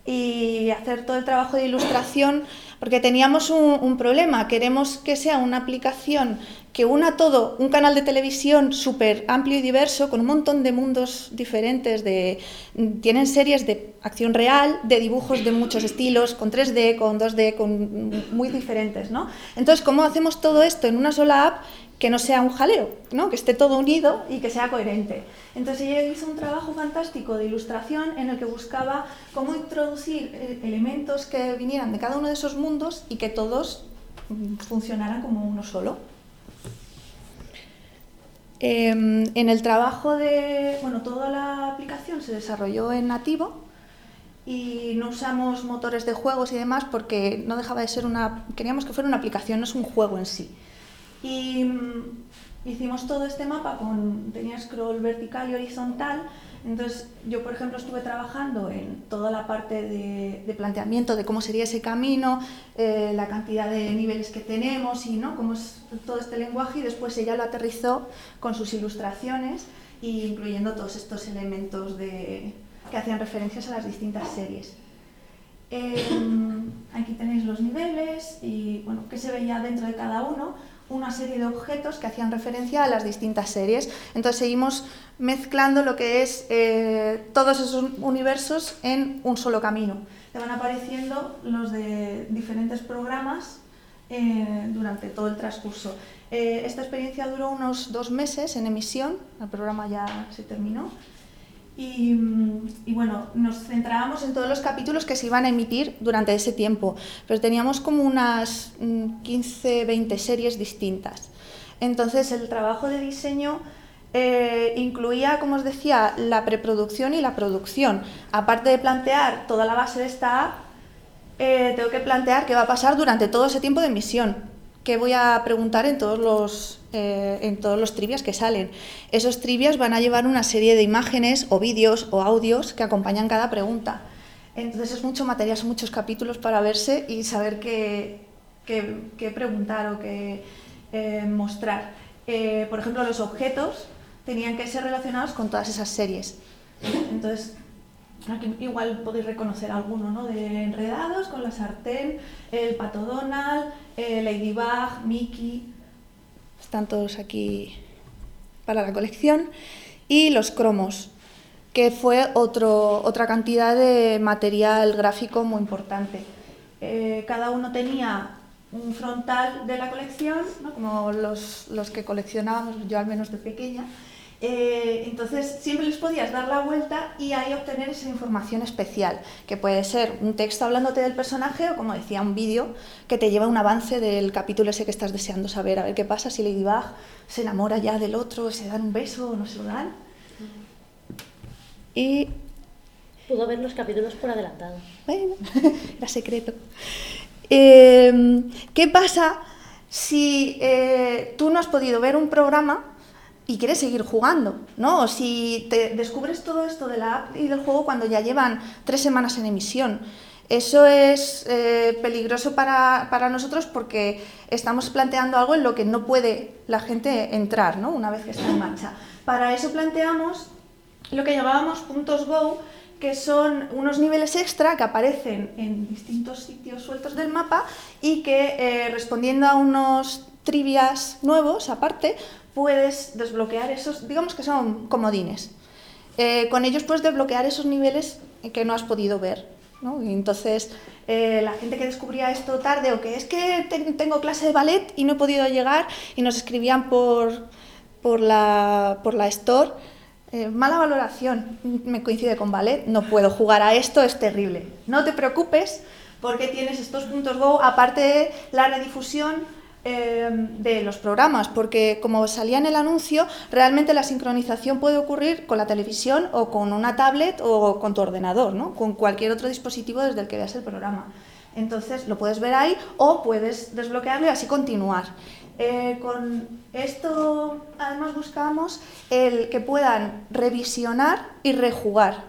y hacer todo el trabajo de ilustración porque teníamos un, un problema. Queremos que sea una aplicación que una todo, un canal de televisión súper amplio y diverso, con un montón de mundos diferentes, de, tienen series de acción real, de dibujos de muchos estilos, con 3D, con 2D, con muy diferentes, ¿no? Entonces, ¿cómo hacemos todo esto en una sola app que no sea un jaleo, ¿no? que esté todo unido y que sea coherente. Entonces ella hizo un trabajo fantástico de ilustración en el que buscaba cómo introducir eh, elementos que vinieran de cada uno de esos mundos y que todos mm, funcionaran como uno solo. Em, en el trabajo de, bueno, toda la aplicación se desarrolló en nativo y no usamos motores de juegos y demás porque no dejaba de ser una, queríamos que fuera una aplicación, no es un juego en sí. Y mm, hicimos todo este mapa con, tenía scroll vertical y horizontal, entonces yo por ejemplo estuve trabajando en toda la parte de, planteamiento de cómo sería ese camino, eh, la cantidad de niveles que tenemos y ¿no? cómo es todo este lenguaje y después ella lo aterrizó con sus ilustraciones incluyendo todos estos elementos de, que hacían referencias a las distintas series. Em, aquí tenéis los niveles y bueno, qué se veía dentro de cada uno una serie de objetos que hacían referencia a las distintas series. Entonces seguimos mezclando lo que es eh, todos esos universos en un solo camino. Te van apareciendo los de diferentes programas eh, durante todo el transcurso. Eh, esta experiencia duró unos dos meses en emisión, el programa ya se terminó. Y, bueno, nos centrábamos en todos los capítulos que se iban a emitir durante ese tiempo, pero teníamos como unas 15, mm, 20 series distintas. Entonces el trabajo de diseño eh, incluía, como os decía, la preproducción y la producción. Aparte de plantear toda la base de esta app, eh, tengo que plantear qué va a pasar durante todo ese tiempo de emisión, qué voy a preguntar en todos los eh, en todos los trivias que salen. Esos trivias van a llevar una serie de imágenes o vídeos o audios que acompañan cada pregunta. Entonces es mucho material, son muchos capítulos para verse y saber qué, qué, preguntar o qué eh, mostrar. Eh, por ejemplo, los objetos tenían que ser relacionados con todas esas series. Entonces, aquí igual podéis reconocer alguno, ¿no? De Enredados, con la sartén, el Pato Donald, Ladybug, Mickey, están todos aquí para la colección, y los cromos, que fue otro, otra cantidad de material gráfico muy importante. Eh, cada uno tenía un frontal de la colección, como los, los que coleccionábamos, yo al menos de pequeña, eh, entonces siempre les podías dar la vuelta y ahí obtener esa información especial, que puede ser un texto hablándote del personaje o como decía, un vídeo que te lleva un avance del capítulo ese que estás deseando saber, a ver qué pasa si Ladybug se enamora ya del otro, se dan un beso o no se lo dan. Y... Pudo ver los capítulos por adelantado. Bueno, era secreto. Eh, ¿Qué pasa si eh, tú no has podido ver un programa y quieres seguir jugando, ¿no? O si te descubres todo esto de la app y del juego cuando ya llevan tres semanas en emisión. Eso es eh, peligroso para, para, nosotros porque estamos planteando algo en lo que no puede la gente entrar, ¿no? Una vez que está en marcha. Para eso planteamos lo que llamábamos puntos Go, que son unos niveles extra que aparecen en distintos sitios sueltos del mapa y que eh, respondiendo a unos trivias nuevos aparte, puedes desbloquear esos, digamos que son comodines. Eh, con ellos puedes desbloquear esos niveles que no has podido ver. ¿no? Y entonces, eh, la gente que descubría esto tarde o que es que tengo clase de ballet y no he podido llegar y nos escribían por, por, la, por la store, eh, mala valoración, me coincide con ballet, no puedo jugar a esto, es terrible. No te preocupes porque tienes estos puntos Go, aparte de la redifusión Em, de los programas, porque como salía en el anuncio, realmente la sincronización puede ocurrir con la televisión o con una tablet o con tu ordenador, ¿no? con cualquier otro dispositivo desde el que veas el programa. Entonces lo puedes ver ahí o puedes desbloquearlo y así continuar. Eh, con esto además buscamos el que puedan revisionar y rejugar.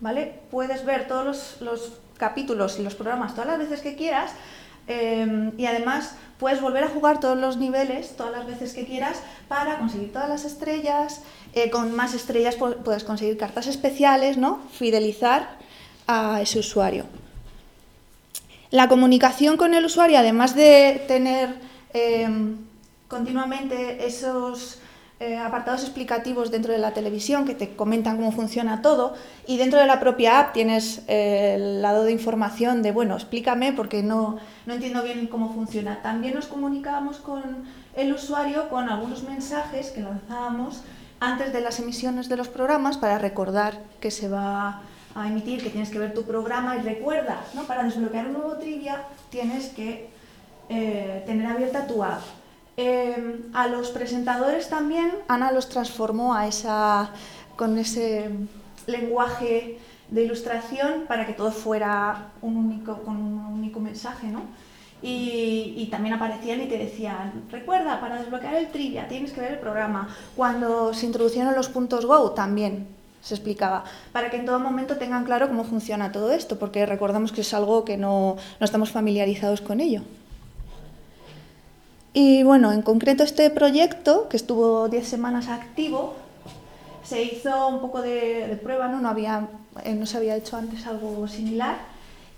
¿vale? Puedes ver todos los, los capítulos y los programas todas las veces que quieras Em, y además puedes volver a jugar todos los niveles, todas las veces que quieras, para conseguir todas las estrellas. Eh, con más estrellas puedes conseguir cartas especiales, ¿no? Fidelizar a ese usuario. La comunicación con el usuario, además de tener em, continuamente esos eh, apartados explicativos dentro de la televisión que te comentan cómo funciona todo y dentro de la propia app tienes eh, el lado de información de, bueno, explícame porque no, no entiendo bien cómo funciona. También nos comunicábamos con el usuario con algunos mensajes que lanzábamos antes de las emisiones de los programas para recordar que se va a emitir, que tienes que ver tu programa y recuerda, ¿no? para desbloquear un nuevo trivia tienes que eh, tener abierta tu app. Em, a los presentadores también, Ana los transformó a esa, con ese lenguaje de ilustración para que todo fuera un único, con un único mensaje, ¿no? Y, también aparecían y te decían, recuerda, para desbloquear el trivia tienes que ver el programa. Cuando se introducieron los puntos Go también se explicaba, para que en todo momento tengan claro cómo funciona todo esto, porque recordamos que es algo que no, no estamos familiarizados con ello. Y bueno, en concreto este proyecto, que estuvo 10 semanas activo, se hizo un poco de, prueba, ¿no? No, había, eh, no se había hecho antes algo similar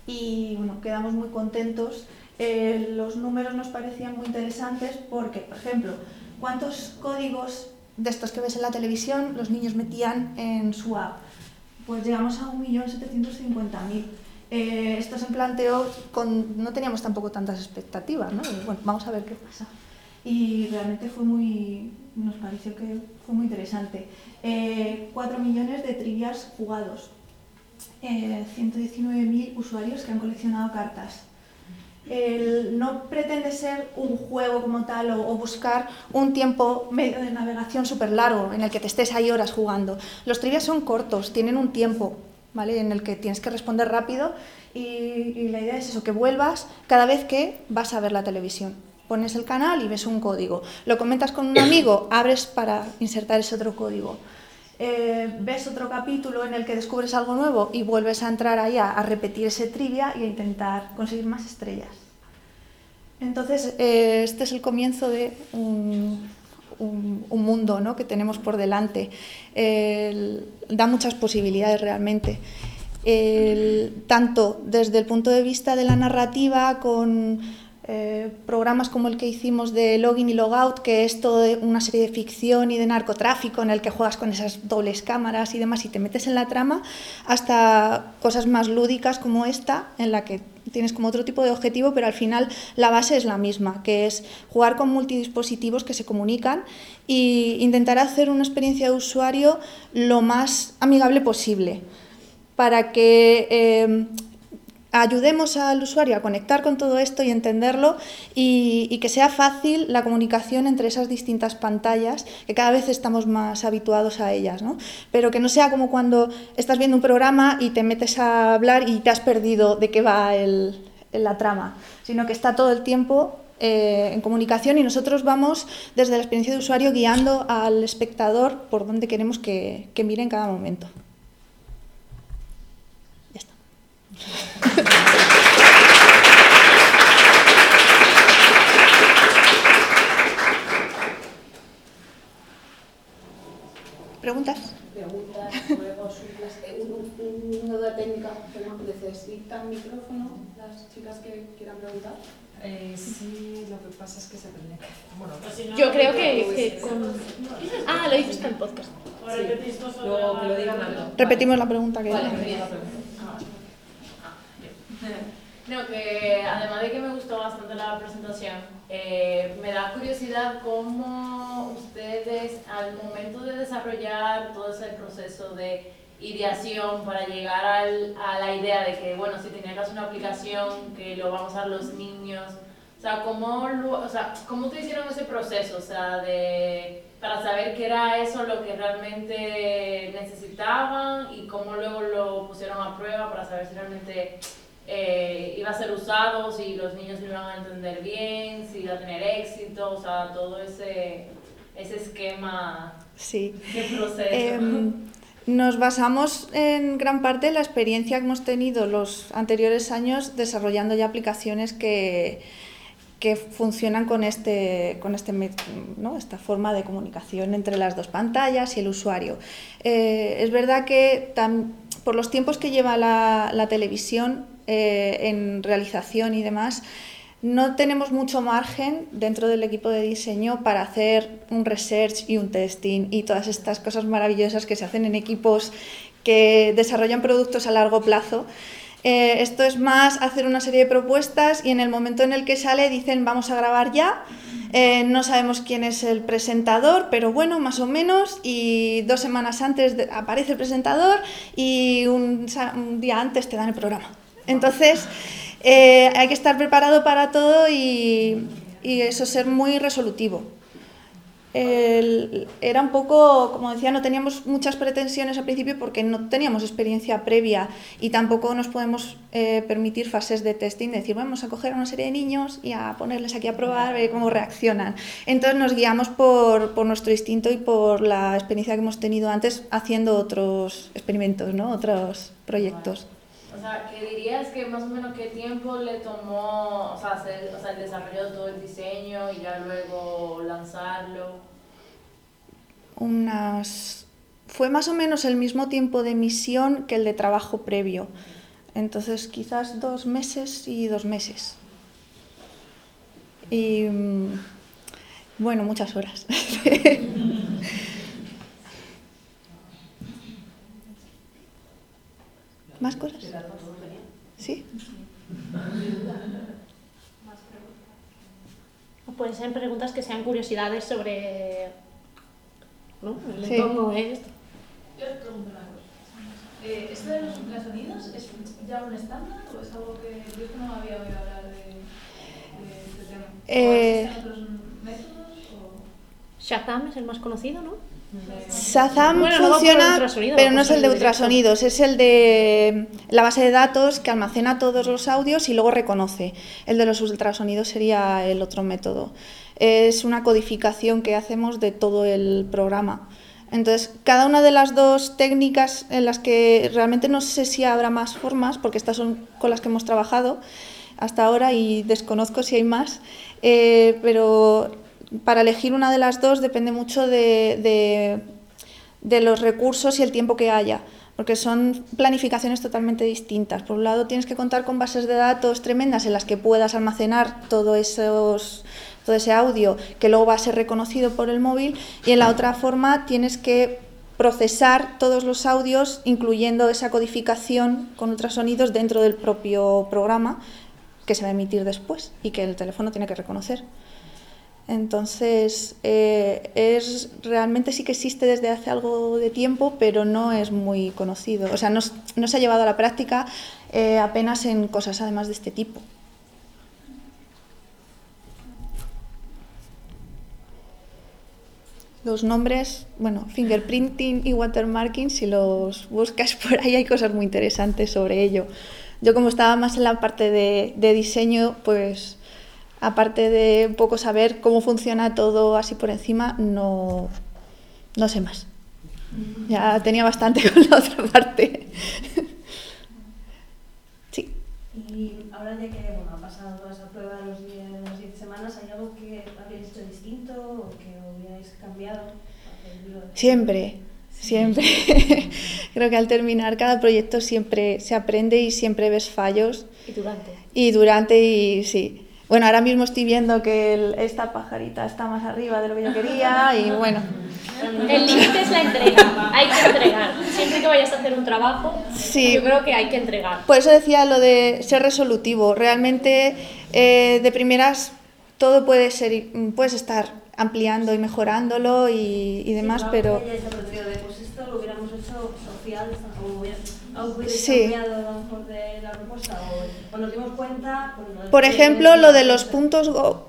y bueno, quedamos muy contentos. Eh, los números nos parecían muy interesantes porque, por ejemplo, ¿cuántos códigos de estos que ves en la televisión los niños metían en su app? Pues llegamos a 1.750.000. Eh, esto se planteó con, no teníamos tampoco tantas expectativas, ¿no? bueno, vamos a ver qué pasa. Y realmente fue muy, nos pareció que fue muy interesante. Eh, 4 millones de trivias jugados, eh, 119.000 usuarios que han coleccionado cartas. no pretende ser un juego como tal o, o buscar un tiempo medio de navegación súper largo en el que te estés ahí horas jugando. Los trivias son cortos, tienen un tiempo en el que tienes que responder rápido y, la idea es eso, que vuelvas cada vez que vas a ver la televisión. Pones el canal y ves un código. Lo comentas con un amigo, abres para insertar ese otro código. Eh, ves otro capítulo en el que descubres algo nuevo y vuelves a entrar ahí a, repetir ese trivia y a intentar conseguir más estrellas. Entonces, eh, este es el comienzo de un, un, mundo ¿no? que tenemos por delante. da muchas posibilidades realmente. tanto desde el punto de vista de la narrativa, con eh, programas como el que hicimos de Login y Logout, que es toda una serie de ficción y de narcotráfico en el que juegas con esas dobles cámaras y demás y te metes en la trama, hasta cosas más lúdicas como esta, en la que tienes como otro tipo de objetivo, pero al final la base es la misma, que es jugar con multidispositivos que se comunican e intentar hacer una experiencia de usuario lo más amigable posible para que eh, ayudemos al usuario a conectar con todo esto y entenderlo y, que sea fácil la comunicación entre esas distintas pantallas, que cada vez estamos más habituados a ellas, ¿no? pero que no sea como cuando estás viendo un programa y te metes a hablar y te has perdido de qué va la trama, sino que está todo el tiempo eh, en comunicación y nosotros vamos desde la experiencia de usuario guiando al espectador por donde queremos que, que mire en cada momento. Ya está. ¿Preguntas? Preguntas, juegos, una duda técnica. ¿Necesitan micrófono las chicas que quieran preguntar? Eh, sí, lo que pasa es que se tendría que Bueno, pues yo creo que, con... Ah, lo hiciste en el podcast. Sí. Luego que lo digan. Repetimos la pregunta que vale, la pregunta. No, que además de que me gustó bastante la presentación, eh, me da curiosidad cómo ustedes al momento de desarrollar todo ese proceso de ideación para llegar al, a la idea de que, bueno, si tenías una aplicación que lo vamos a dar los niños, o sea, ¿cómo, o sea, ¿cómo te hicieron ese proceso? O sea, de, para saber qué era eso lo que realmente necesitaban y cómo luego lo pusieron a prueba para saber si realmente eh, iba a ser usado, si los niños lo iban a entender bien, si iba a tener éxito, o sea, todo ese, ese esquema sí. de proceso. Em, nos basamos en gran parte en la experiencia que hemos tenido los anteriores años desarrollando ya aplicaciones que, que funcionan con, este, con este, ¿no? esta forma de comunicación entre las dos pantallas y el usuario. Eh, es verdad que por los tiempos que lleva la, la televisión, eh, en realización y demás, no tenemos mucho margen dentro del equipo de diseño para hacer un research y un testing y todas estas cosas maravillosas que se hacen en equipos que desarrollan productos a largo plazo. Eh, esto es más hacer una serie de propuestas y en el momento en el que sale dicen vamos a grabar ya. Eh, no sabemos quién es el presentador, pero bueno, más o menos. Y dos semanas antes aparece el presentador y un, día antes te dan el programa. Entonces eh, hay que estar preparado para todo y, eso ser muy resolutivo era un poco, como decía, no teníamos muchas pretensiones al principio porque no teníamos experiencia previa y tampoco nos podemos eh, permitir fases de testing, de decir, vamos a coger a una serie de niños y a ponerles aquí a probar, a ver cómo reaccionan. Entonces nos guiamos por, por, nuestro instinto y por la experiencia que hemos tenido antes haciendo otros experimentos, ¿no? otros proyectos. O sea, ¿qué dirías que más o menos qué tiempo le tomó, o sea, hacer, o sea, el desarrollo de todo el diseño y ya luego lanzarlo? Unas... Fue más o menos el mismo tiempo de emisión que el de trabajo previo. Entonces, quizás dos meses y dos meses. Y mm, bueno, muchas horas. ¿Más cosas? ¿Sí? Pueden ser preguntas que sean curiosidades sobre ¿no? el entorno de esto. Yo os pregunto una cosa. Eh, ¿Esto de los ultrasonidos es ya un estándar o es algo que yo no había oído hablar de, de este tema? Eh, ¿O existen otros métodos? O... Shazam es el más conocido, ¿no? Shazam funciona, pero no es el de ultrasonidos, es el de la base de datos que almacena todos los audios y luego reconoce. El de los ultrasonidos sería el otro método. Es una codificación que hacemos de todo el programa. Entonces, cada una de las dos técnicas en las que realmente no sé si habrá más formas, porque estas son con las que hemos trabajado hasta ahora y desconozco si hay más, eh, pero para elegir una de las dos depende mucho de, los recursos y el tiempo que haya, porque son planificaciones totalmente distintas. Por un lado, tienes que contar con bases de datos tremendas en las que puedas almacenar todo, todo ese audio que luego va a ser reconocido por el móvil, y en la otra forma tienes que procesar todos los audios, incluyendo esa codificación con ultrasonidos dentro del propio programa que se va a emitir después y que el teléfono tiene que reconocer. Entonces, eh, es, realmente sí que existe desde hace algo de tiempo, pero no es muy conocido. O sea, no, se ha llevado a la práctica eh, apenas en cosas además de este tipo. Los nombres, bueno, fingerprinting y watermarking, si los buscas por ahí hay cosas muy interesantes sobre ello. Yo como estaba más en la parte de, de diseño, pues aparte de un poco saber cómo funciona todo así por encima, no, no sé más. Ya tenía bastante con la otra parte. sí. Y ahora ya que bueno, ha pasado toda esa prueba de los 10 semanas, ¿hay algo que habéis hecho distinto o que hubierais cambiado? Siempre, siempre. Creo que al terminar cada proyecto siempre se aprende y siempre ves fallos. Y durante. Y durante, y sí. Bueno, ahora mismo estoy viendo que esta pajarita está más arriba de lo que yo quería y bueno. El límite es la entrega, hay que entregar. Siempre que vayas a hacer un trabajo, yo creo que hay que entregar. Por eso decía lo de ser resolutivo. Realmente, eh, de primeras, todo puede ser, puedes estar ampliando y mejorándolo y, y demás, sí, pero... Pues sí. de la propuesta o, nos dimos cuenta. Por ejemplo, lo de los puntos Go.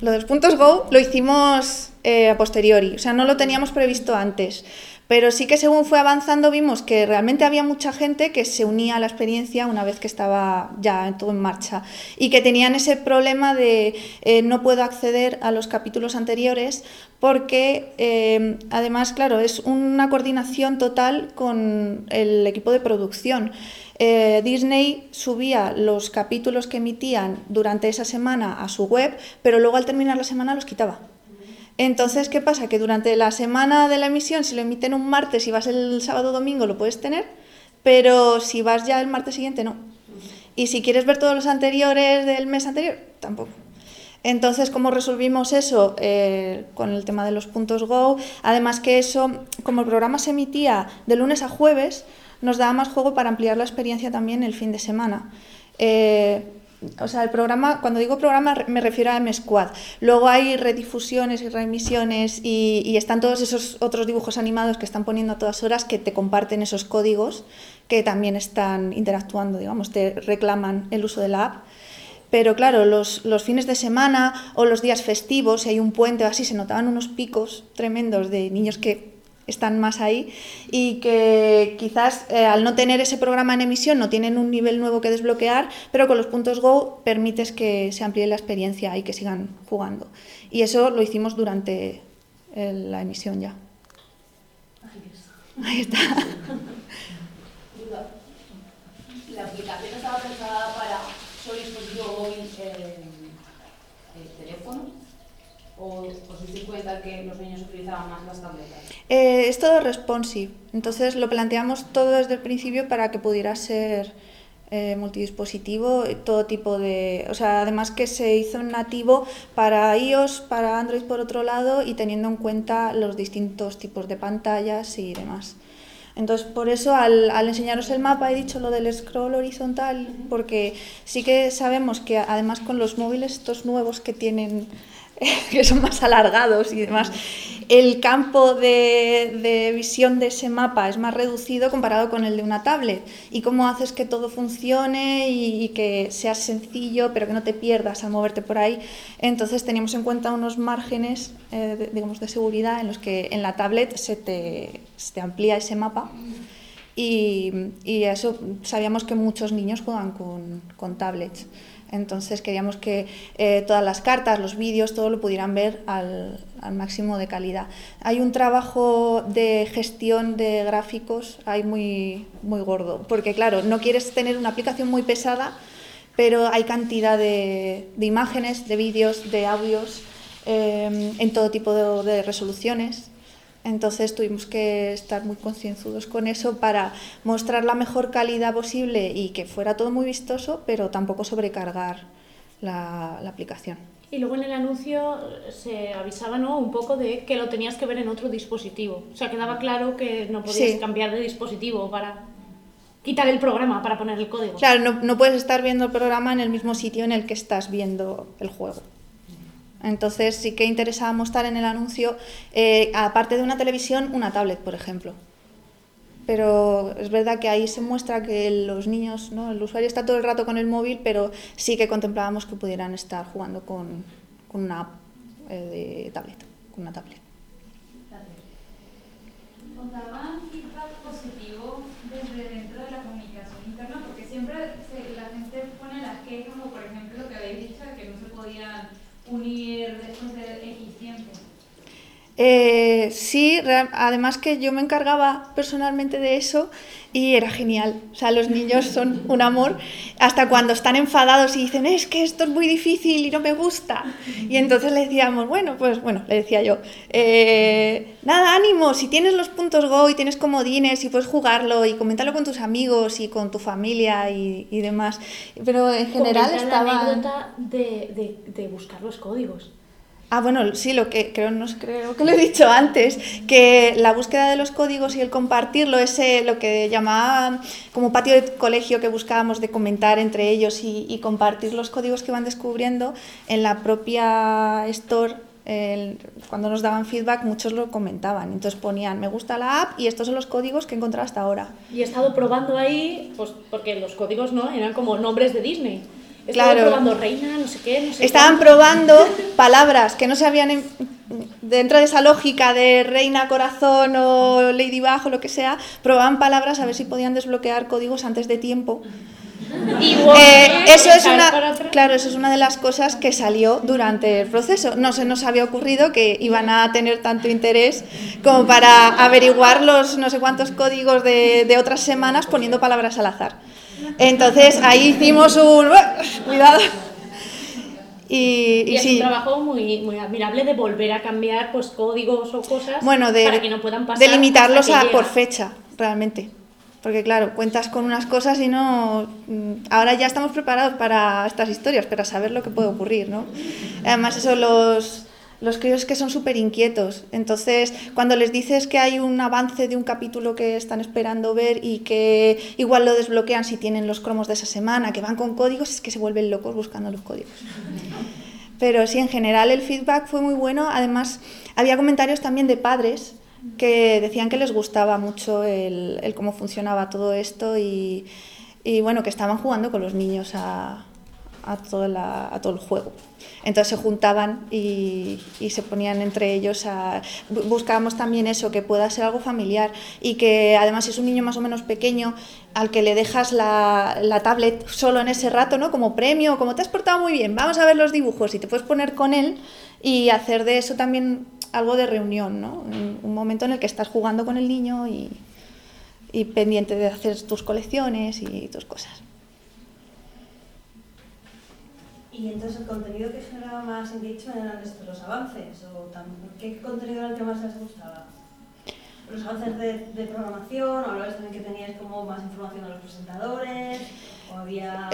Lo de los puntos Go lo hicimos eh, a posteriori, o sea, no lo teníamos previsto antes. Pero sí que según fue avanzando vimos que realmente había mucha gente que se unía a la experiencia una vez que estaba ya todo en marcha y que tenían ese problema de eh, no puedo acceder a los capítulos anteriores porque eh, además, claro, es una coordinación total con el equipo de producción. Eh, Disney subía los capítulos que emitían durante esa semana a su web, pero luego al terminar la semana los quitaba. Entonces, ¿qué pasa? Que durante la semana de la emisión, si lo emiten un martes y vas el sábado o domingo, lo puedes tener, pero si vas ya el martes siguiente, no. Y si quieres ver todos los anteriores del mes anterior, tampoco. Entonces, ¿cómo resolvimos eso? Eh, con el tema de los puntos Go. Además que eso, como el programa se emitía de lunes a jueves, nos daba más juego para ampliar la experiencia también el fin de semana. Eh, o sea, el programa, cuando digo programa me refiero a M-Squad. Luego hay redifusiones y reemisiones y, y, están todos esos otros dibujos animados que están poniendo a todas horas que te comparten esos códigos que también están interactuando, digamos, te reclaman el uso de la app. Pero claro, los, los, fines de semana o los días festivos, si hay un puente o así, se notaban unos picos tremendos de niños que están más ahí y que quizás eh, al no tener ese programa en emisión no tienen un nivel nuevo que desbloquear, pero con los puntos Go permites que se amplíe la experiencia y que sigan jugando. Y eso lo hicimos durante el, la emisión ya. Ahí está. La aplicación estaba pensada para solo dispositivo móvil eh, eh, o utilizaban más las tabletas? Eh, es todo responsive, entonces lo planteamos todo desde el principio para que pudiera ser eh, multidispositivo, todo tipo de... O sea, además que se hizo nativo para iOS, para Android por otro lado y teniendo en cuenta los distintos tipos de pantallas y demás. Entonces, por eso al, al, enseñaros el mapa he dicho lo del scroll horizontal, porque sí que sabemos que además con los móviles estos nuevos que tienen que son más alargados y demás, el campo de, de, visión de ese mapa es más reducido comparado con el de una tablet. ¿Y cómo haces que todo funcione y, y, que sea sencillo, pero que no te pierdas al moverte por ahí? Entonces teníamos en cuenta unos márgenes, eh, de, digamos, de seguridad en los que en la tablet se te, se te amplía ese mapa. Y, y, eso sabíamos que muchos niños juegan con, con tablets. Entonces queríamos que eh, todas las cartas, los vídeos, todo lo pudieran ver al, máximo de calidad. Hay un trabajo de gestión de gráficos ahí muy, muy gordo, porque claro, no quieres tener una aplicación muy pesada, pero hay cantidad de, imágenes, de vídeos, de audios, eh, en todo tipo de resoluciones. Entonces tuvimos que estar muy concienzudos con eso para mostrar la mejor calidad posible y que fuera todo muy vistoso, pero tampoco sobrecargar la, la aplicación. Y luego en el anuncio se avisaba ¿no? un poco de que lo tenías que ver en otro dispositivo. O sea, quedaba claro que no podías sí. cambiar de dispositivo para quitar el programa para poner el código. Claro, no, no puedes estar viendo el programa en el mismo sitio en el que estás viendo el juego. Entonces sí que interesaba mostrar en el anuncio, eh, aparte de una televisión, una tablet, por ejemplo. Pero es verdad que ahí se muestra que los niños, ¿no? el usuario está todo el rato con el móvil, pero sí que contemplábamos que pudieran estar jugando con, una app eh, tablet, con una tablet. ¿Os daban feedback positivo dentro de la comunicación interna? Porque siempre se, la gente pone las quejas, como por ejemplo lo que habéis dicho, que no se podían unir después de X tiempo? Eh, sí, además que yo me encargaba personalmente de eso y era genial. O sea, los niños son un amor hasta cuando están enfadados y dicen, es que esto es muy difícil y no me gusta. Y entonces le decíamos, bueno, pues bueno, le decía yo, eh, nada, ánimo, si tienes los puntos Go y tienes comodines y puedes jugarlo y comentarlo con tus amigos y con tu familia y, y demás. Pero en general estaba... la anécdota de, de, de buscar los códigos. Ah, bueno, sí, lo que creo, no creo que lo he dicho antes, que la búsqueda de los códigos y el compartirlo, ese lo que llamaba como patio de colegio que buscábamos de comentar entre ellos y, compartir los códigos que van descubriendo en la propia store cuando nos daban feedback muchos lo comentaban, entonces ponían me gusta la app y estos son los códigos que he encontrado hasta ahora. Y he estado probando ahí, pues porque los códigos no eran como nombres de Disney. Estaban claro. probando reina, no sé qué, no sé Estaban probando palabras que no se habían en, dentro de esa lógica de reina, corazón o ladybug o lo que sea, probaban palabras a ver si podían desbloquear códigos antes de tiempo. Eh, eso es una, claro, eso es una de las cosas que salió durante el proceso. No se nos había ocurrido que iban a tener tanto interés como para averiguar los no sé cuántos códigos de, de otras semanas poniendo palabras al azar. Entonces ahí hicimos un... Cuidado. Y, y, y es sí. un trabajo muy, muy admirable de volver a cambiar pues, códigos o cosas bueno, de, para que no puedan pasar. De limitarlos a, por fecha, realmente. Porque claro, cuentas con unas cosas y no... mm, Ahora ya estamos preparados para estas historias, para saber lo que puede ocurrir, ¿no? Además eso, los, los críos que son súper inquietos. Entonces, cuando les dices que hay un avance de un capítulo que están esperando ver y que igual lo desbloquean si tienen los cromos de esa semana, que van con códigos, es que se vuelven locos buscando los códigos. Pero sí, en general el feedback fue muy bueno. Además, había comentarios también de padres que decían que les gustaba mucho el, cómo funcionaba todo esto y, bueno, que estaban jugando con los niños a todo el juego. Entonces se juntaban y, se ponían entre ellos a... bu- Buscábamos también eso, que pueda ser algo familiar y que además es un niño más o menos pequeño al que le dejas la, tablet solo en ese rato, ¿no? Como premio, como te has portado muy bien, vamos a ver los dibujos y te puedes poner con él y hacer de eso también algo de reunión, ¿no? Un, un momento en el que estás jugando con el niño y, y pendiente de hacer tus colecciones y tus cosas. Y entonces el contenido que generaba más engagement eran estos, los avances, o ¿qué contenido era el que más les gustaba? Los avances de, programación, o hablabais también que teníais como más información de los presentadores, o había...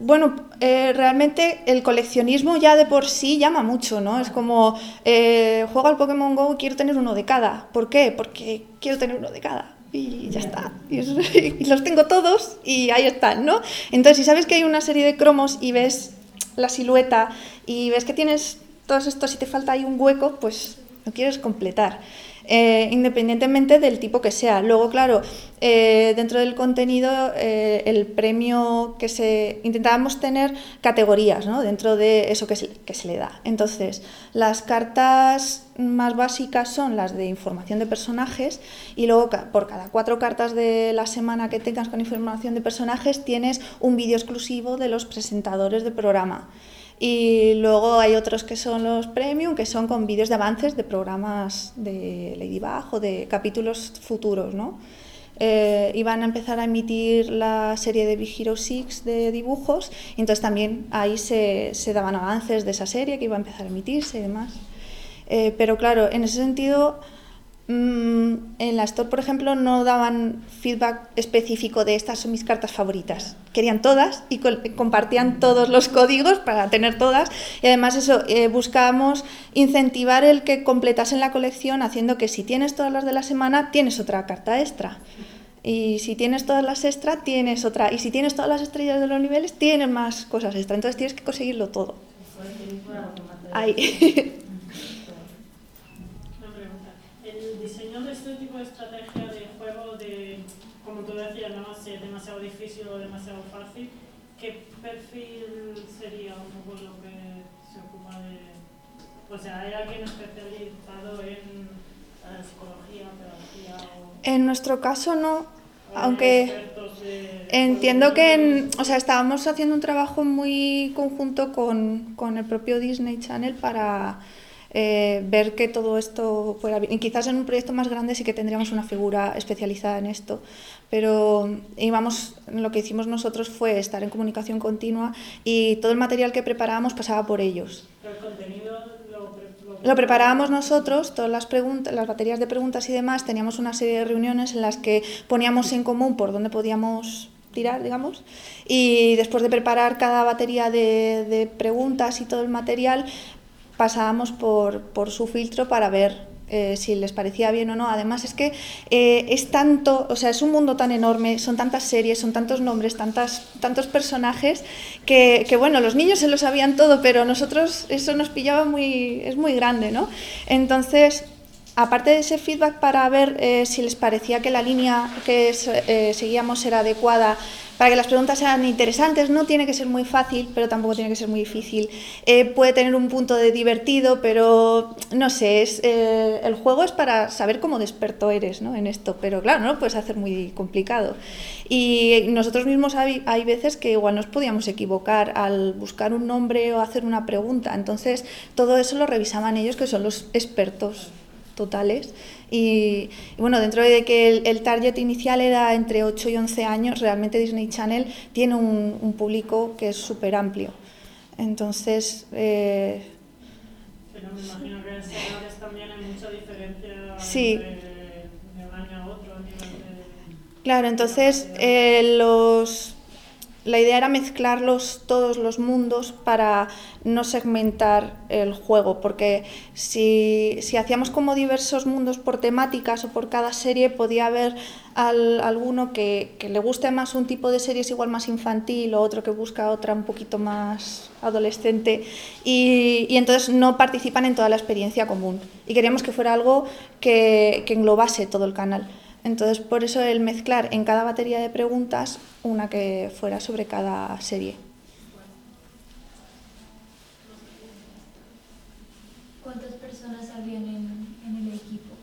Bueno, eh, realmente el coleccionismo ya de por sí llama mucho, ¿no? Es como, eh, juego al Pokémon Go y quiero tener uno de cada. ¿Por qué? Porque quiero tener uno de cada. Y ya está. Y, los tengo todos y ahí están, ¿no? Entonces, si sabes que hay una serie de cromos y ves la silueta y ves que tienes todos estos y te falta ahí un hueco, pues lo quieres completar. Eh, independientemente del tipo que sea. Luego, claro, eh, dentro del contenido, eh, el premio que se... Intentábamos tener categorías ¿no? dentro de eso que se, que se le da. Entonces, las cartas más básicas son las de información de personajes y luego por cada cuatro cartas de la semana que tengas con información de personajes tienes un vídeo exclusivo de los presentadores del programa. Y luego hay otros que son los premium, que son con vídeos de avances de programas de Ladybug o de capítulos futuros, ¿no? Eh, iban a empezar a emitir la serie de Big Hero 6 de dibujos, y entonces también ahí se, se daban avances de esa serie que iba a empezar a emitirse y demás. Eh, pero claro, en ese sentido, en la Store, por ejemplo, no daban feedback específico de estas son mis cartas favoritas. Querían todas y compartían todos los códigos para tener todas. Y además eso, eh, buscábamos incentivar el que completasen la colección haciendo que si tienes todas las de la semana, tienes otra carta extra. Y si tienes todas las extra, tienes otra. Y si tienes todas las estrellas de los niveles, tienes más cosas extra. Entonces tienes que conseguirlo todo. Ahí. Una pregunta. El diseño de estrategia de juego, de, como tú decías, no es demasiado difícil o demasiado fácil, ¿qué perfil sería un poco lo que se ocupa de...? O sea, ¿hay alguien especializado en eh, psicología, pedagogía o...? En nuestro caso no, aunque entiendo que en- o sea, estábamos haciendo un trabajo muy conjunto con, con el propio Disney Channel para eh, ver que todo esto fuera bien. Y quizás en un proyecto más grande sí que tendríamos una figura especializada en esto, pero íbamos, lo que hicimos nosotros fue estar en comunicación continua y todo el material que preparábamos pasaba por ellos. Pero el contenido lo, pre- lo Lo preparábamos nosotros, todas las preguntas, las baterías de preguntas y demás, teníamos una serie de reuniones en las que poníamos en común por dónde podíamos tirar, digamos, y después de preparar cada batería de, de preguntas y todo el material, pasábamos por, por su filtro para ver eh, si les parecía bien o no. Además es que eh, es tanto, o sea, es un mundo tan enorme, son tantas series, son tantos nombres, tantas, tantos personajes, que, bueno, los niños se lo sabían todo, pero nosotros eso nos pillaba muy, es muy grande, ¿no? Entonces, aparte de ese feedback para ver eh, si les parecía que la línea que seguíamos era adecuada, para que las preguntas sean interesantes, no tiene que ser muy fácil, pero tampoco tiene que ser muy difícil. Eh, puede tener un punto de divertido, pero no sé, es, eh, el juego es para saber cómo de experto eres ¿no? en esto, pero claro, no lo puedes hacer muy complicado. Y nosotros mismos hay veces que igual nos podíamos equivocar al buscar un nombre o hacer una pregunta, entonces todo eso lo revisaban ellos, que son los expertos totales. Y, y bueno, dentro de que el, el target inicial era entre 8 y 11 años, realmente Disney Channel tiene un, un público que es súper amplio. Entonces, eh, Pero me imagino que en edades también hay mucha diferencia Sí. entre de un año a otro a nivel de... Claro, entonces eh, los, la idea era mezclarlos todos los mundos para no segmentar el juego, porque si, si hacíamos como diversos mundos por temáticas o por cada serie, podía haber al, alguno que, le guste más un tipo de series igual más infantil o otro que busca otra un poquito más adolescente y, y entonces no participan en toda la experiencia común. Y queríamos que fuera algo que, que englobase todo el canal. Entonces, por eso el mezclar en cada batería de preguntas una que fuera sobre cada serie. ¿Cuántas personas habían en, en el equipo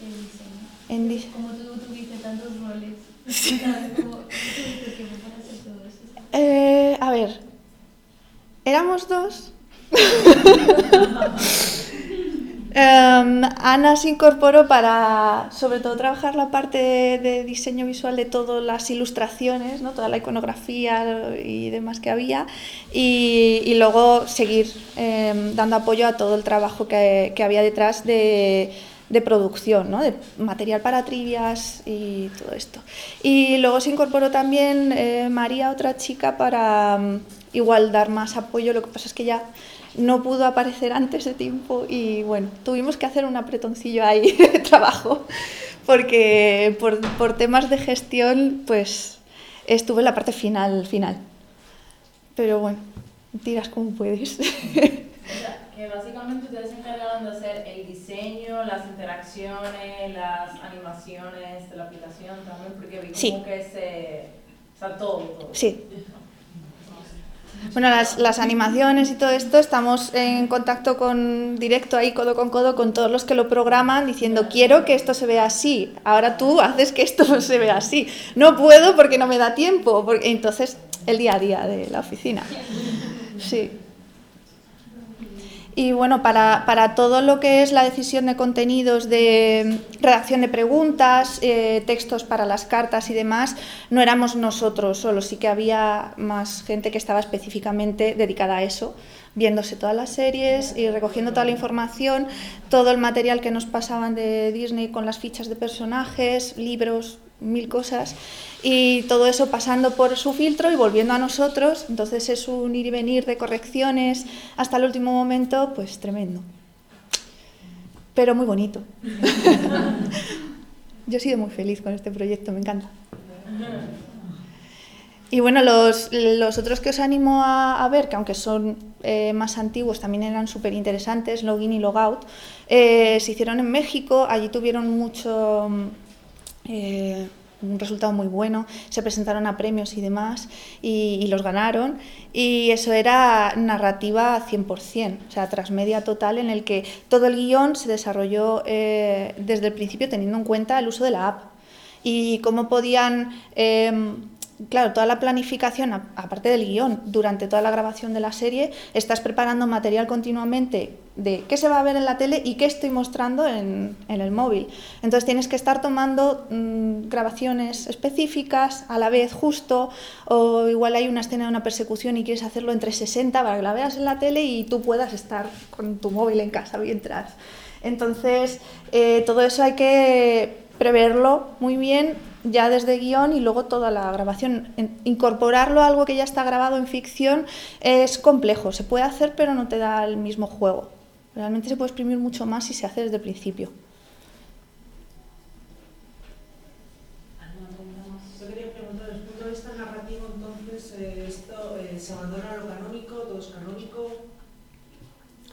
de diseño? En di Como tú tuviste tantos roles, ¿cómo, cómo tuviste tiempo para hacer todo eso? Eh, a ver, éramos dos. Um, Ana se incorporó para, sobre todo, trabajar la parte de, diseño visual de todas las ilustraciones, ¿no? toda la iconografía y demás que había, y, luego seguir eh, dando apoyo a todo el trabajo que, que había detrás de, de producción, ¿no? de material para trivias y todo esto. Y luego se incorporó también eh, María, otra chica, para um, igual dar más apoyo, lo que pasa es que ya no pudo aparecer antes de tiempo y bueno, tuvimos que hacer un apretoncillo ahí de trabajo porque por, por, temas de gestión pues estuve en la parte final, final. Pero bueno, tiras como puedes. Que básicamente ustedes se encargaron de hacer el diseño, las interacciones, las animaciones de la aplicación también, porque vi como sí. que se... O sea, todo, todo. Sí. Bueno, las, las, animaciones y todo esto, estamos en contacto con directo ahí, codo con codo, con todos los que lo programan, diciendo, quiero que esto se vea así, ahora tú haces que esto se vea así. No puedo porque no me da tiempo, porque entonces el día a día de la oficina. Sí. Y bueno, para, para, todo lo que es la decisión de contenidos, de redacción de preguntas, eh, textos para las cartas y demás, no éramos nosotros solo, sí que había más gente que estaba específicamente dedicada a eso, viéndose todas las series y recogiendo toda la información, todo el material que nos pasaban de Disney con las fichas de personajes, libros, mil cosas y todo eso pasando por su filtro y volviendo a nosotros, entonces es un ir y venir de correcciones hasta el último momento, pues tremendo. Pero muy bonito. Yo he sido muy feliz con este proyecto, me encanta. Y bueno, los, los otros que os animo a, ver, que aunque son eh, más antiguos, también eran súper interesantes, Login y Logout, eh, se hicieron en México, allí tuvieron mucho... Eh, un resultado muy bueno, se presentaron a premios y demás y, los ganaron y eso era narrativa 100%, o sea, transmedia total en el que todo el guion se desarrolló eh, desde el principio teniendo en cuenta el uso de la app y cómo podían... Eh, claro, toda la planificación, aparte del guion, durante toda la grabación de la serie, estás preparando material continuamente de qué se va a ver en la tele y qué estoy mostrando en, el móvil. Entonces tienes que estar tomando mmm, grabaciones específicas a la vez justo, o igual hay una escena de una persecución y quieres hacerlo entre 60 para que la veas en la tele y tú puedas estar con tu móvil en casa mientras. Entonces, eh, todo eso hay que preverlo muy bien ya desde guion y luego toda la grabación. Incorporarlo a algo que ya está grabado en ficción es complejo, se puede hacer pero no te da el mismo juego. Realmente se puede exprimir mucho más si se hace desde el principio. Yo quería preguntar, desde el punto de vista narrativo, entonces, eh, esto eh, se abandona lo canónico, todo es canónico,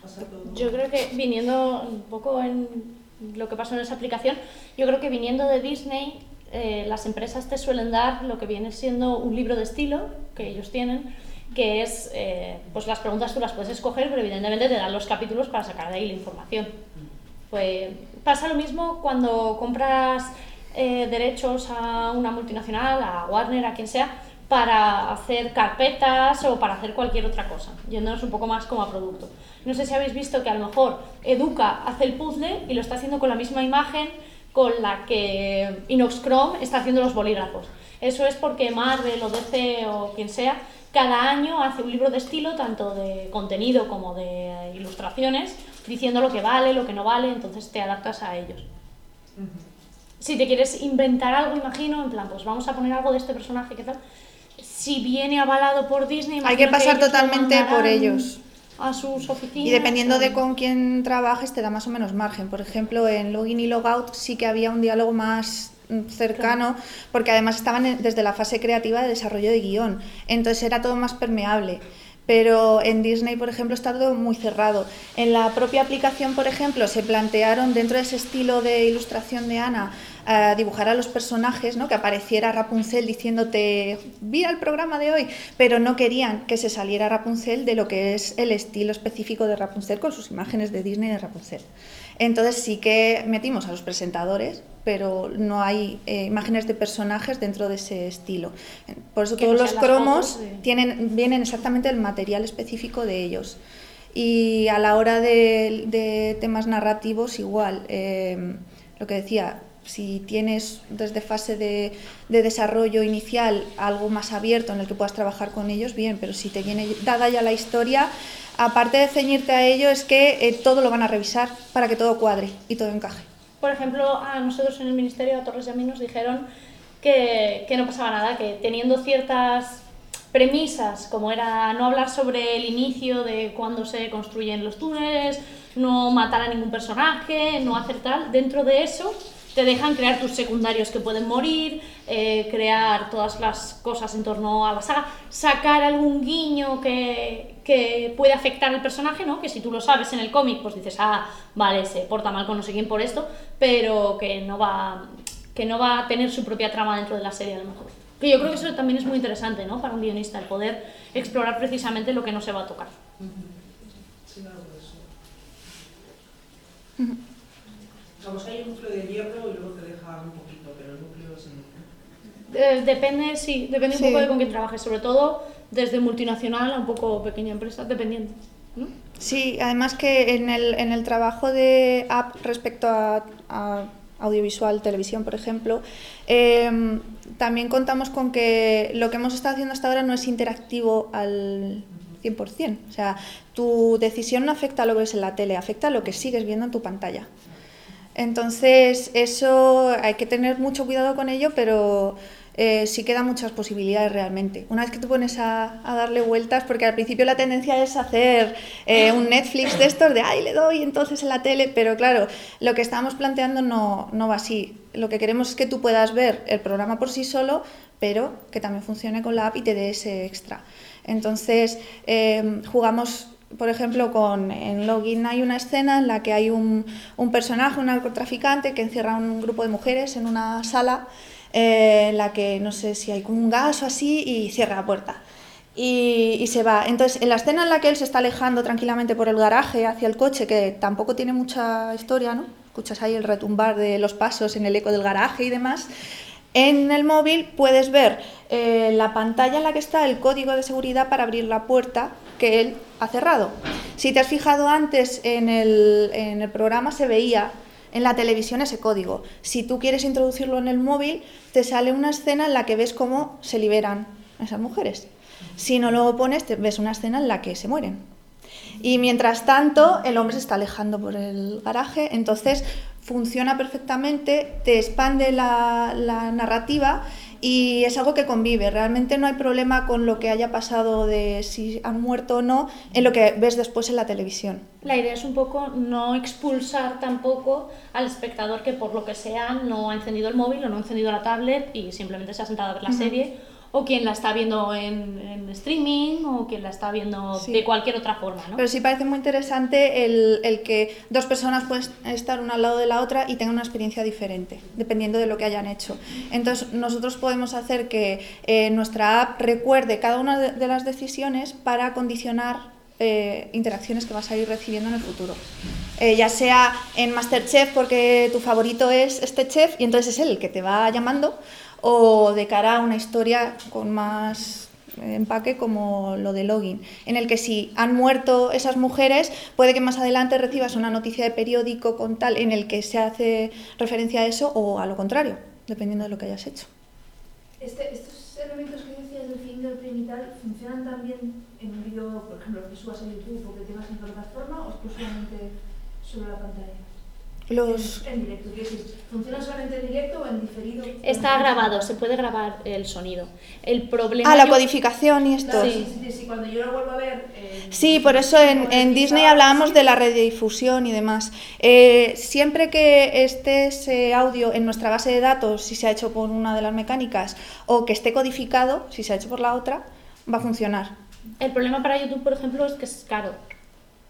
pasa todo. Yo creo que viniendo un poco en lo que pasó en esa aplicación, yo creo que viniendo de Disney, eh, las empresas te suelen dar lo que viene siendo un libro de estilo que ellos tienen, que es, eh, pues las preguntas tú las puedes escoger, pero evidentemente te dan los capítulos para sacar de ahí la información. Pues pasa lo mismo cuando compras eh, derechos a una multinacional, a Warner, a quien sea, para hacer carpetas o para hacer cualquier otra cosa, yéndonos un poco más como a producto. No sé si habéis visto que a lo mejor Educa hace el puzzle y lo está haciendo con la misma imagen con la que Inox Chrome está haciendo los bolígrafos. Eso es porque Marvel o DC o quien sea cada año hace un libro de estilo, tanto de contenido como de ilustraciones, diciendo lo que vale, lo que no vale, entonces te adaptas a ellos. si te quieres inventar algo, imagino, en plan, pues vamos a poner algo de este personaje, ¿qué tal? Si viene avalado por Disney, Hay que pasar lo totalmente por ellos. A sus oficinas. Y dependiendo o- de con quién trabajes, te da más o menos margen. Por ejemplo, en Login y Logout sí que había un diálogo más cercano, porque además estaban desde la fase creativa de desarrollo de guion. Entonces era todo más permeable. Pero en Disney, por ejemplo, está todo muy cerrado. En la propia aplicación, por ejemplo, se plantearon dentro de ese estilo de ilustración de Ana eh, dibujar a los personajes, ¿no? que apareciera Rapunzel diciéndote, mira el programa de hoy, pero no querían que se saliera Rapunzel de lo que es el estilo específico de Rapunzel con sus imágenes de Disney de Rapunzel. Entonces sí que metimos a los presentadores, pero no hay eh, imágenes de personajes dentro de ese estilo. Por eso Que todos no los cromos fotos tienen, vienen exactamente el material específico de ellos. Y a la hora de, de temas narrativos, igual. eh, lo que decía, si tienes desde fase de, de desarrollo inicial algo más abierto en el que puedas trabajar con ellos, bien, pero si te viene dada ya la historia, aparte de ceñirte a ello, es que eh, todo lo van a revisar para que todo cuadre y todo encaje. Por ejemplo, a nosotros en el Ministerio de Torres de Amí nos dijeron que, que no pasaba nada, que teniendo ciertas premisas, como era no hablar sobre el inicio de cuando se construyen los túneles, no matar a ningún personaje, no hacer tal, dentro de eso te dejan crear tus secundarios que pueden morir, eh, crear todas las cosas en torno a la saga, sacar algún guiño que, que puede afectar al personaje, ¿no? Que si tú lo sabes en el cómic, pues dices, ah, vale, se porta mal con no sé quién por esto, pero que no va, que no va a tener su propia trama dentro de la serie a lo mejor. Que yo creo que eso también es muy interesante, ¿no? Para un guionista, el poder explorar precisamente lo que no se va a tocar. Hay un núcleo de hierro y luego te deja un poquito, pero el núcleo es el núcleo. Eh, depende, sí, depende Sí. un poco de con quién trabajes, sobre todo desde multinacional a un poco pequeña empresa, dependiendo. ¿no? Sí, además que en el, en el trabajo de app respecto a, a audiovisual, televisión, por ejemplo, em, también contamos con que lo que hemos estado haciendo hasta ahora no es interactivo al 100%. O sea, tu decisión no afecta a lo que ves en la tele, afecta a lo que sigues viendo en tu pantalla. Entonces, eso hay que tener mucho cuidado con ello, pero eh, sí quedan muchas posibilidades realmente. Una vez que te pones a, a darle vueltas, porque al principio la tendencia es hacer eh, un Netflix de estos de, ay, le doy entonces en la tele, pero claro, lo que estábamos planteando no, no va así. Lo que queremos es que tú puedas ver el programa por sí solo, pero que también funcione con la app y te dé ese extra. Entonces, eh, jugamos por ejemplo, con, en Login hay una escena en la que hay un, un personaje, un narcotraficante, que encierra a un grupo de mujeres en una sala eh, en la que no sé si hay un gas o así y cierra la puerta. Y, y se va. Entonces, en la escena en la que él se está alejando tranquilamente por el garaje hacia el coche, que tampoco tiene mucha historia, ¿no? Escuchas ahí el retumbar de los pasos en el eco del garaje y demás. En el móvil puedes ver eh, la pantalla en la que está el código de seguridad para abrir la puerta que él ha cerrado. Si te has fijado antes en el, en el programa se veía en la televisión ese código. Si tú quieres introducirlo en el móvil, te sale una escena en la que ves cómo se liberan esas mujeres. Si no lo pones, te ves una escena en la que se mueren. Y mientras tanto, el hombre se está alejando por el garaje, entonces funciona perfectamente, te expande la, la narrativa y es algo que convive. Realmente no hay problema con lo que haya pasado de si han muerto o no en lo que ves después en la televisión. La idea es un poco no expulsar tampoco al espectador que por lo que sea no ha encendido el móvil o no ha encendido la tablet y simplemente se ha sentado a ver la serie o quien la está viendo en, en streaming o quien la está viendo Sí. de cualquier otra forma, ¿no? Pero sí parece muy interesante el, el que dos personas pueden estar una al lado de la otra y tengan una experiencia diferente, dependiendo de lo que hayan hecho. Entonces, nosotros podemos hacer que eh, nuestra app recuerde cada una de, de las decisiones para condicionar eh, interacciones que vas a ir recibiendo en el futuro. Eh, ya sea en Masterchef porque tu favorito es este chef y entonces es él el que te va llamando, o de cara a una historia con más empaque como lo de login, en el que si han muerto esas mujeres, puede que más adelante recibas una noticia de periódico con tal en el que se hace referencia a eso o a lo contrario, dependiendo de lo que hayas hecho. Este, estos elementos que decías del fingerprint y tal, ¿funcionan también en un vídeo, por ejemplo, que subas a YouTube o que tengas en plataforma o exclusivamente sobre la pantalla? Los... En directo, quiero decir, ¿funciona solamente en directo o en diferido? Está grabado, se puede grabar el sonido. El problema... Ah, la yo- codificación y esto. Sí, sí, sí, sí, cuando yo lo vuelvo a ver... eh, Sí, por eso en, en Disney hablábamos de la redifusión y demás. Eh, siempre que esté ese audio en nuestra base de datos, si se ha hecho por una de las mecánicas, o que esté codificado, si se ha hecho por la otra, va a funcionar. El problema para YouTube, por ejemplo, es que es caro.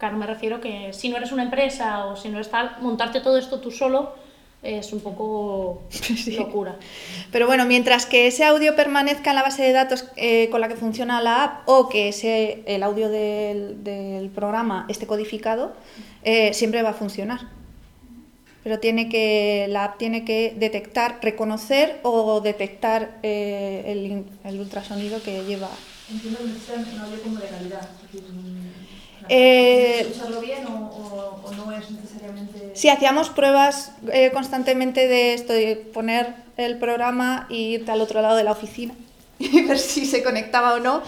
Caro me refiero que si no eres una empresa o si no eres tal, montarte todo esto tú solo es un poco locura. Pero bueno, mientras que ese audio permanezca en la base de datos eh, con la que funciona la app o que ese, el audio del, del programa esté codificado, eh, siempre va a funcionar. Pero tiene que, la app tiene que detectar, reconocer o detectar eh, el, ultrasonido que lleva. Entiendo que necesitan un audio como de calidad. es Eh, ¿Escucharlo bien o, o- o no es necesariamente...? Sí, hacíamos pruebas eh, constantemente de esto, de poner el programa e irte al otro lado de la oficina y ver si se conectaba o no,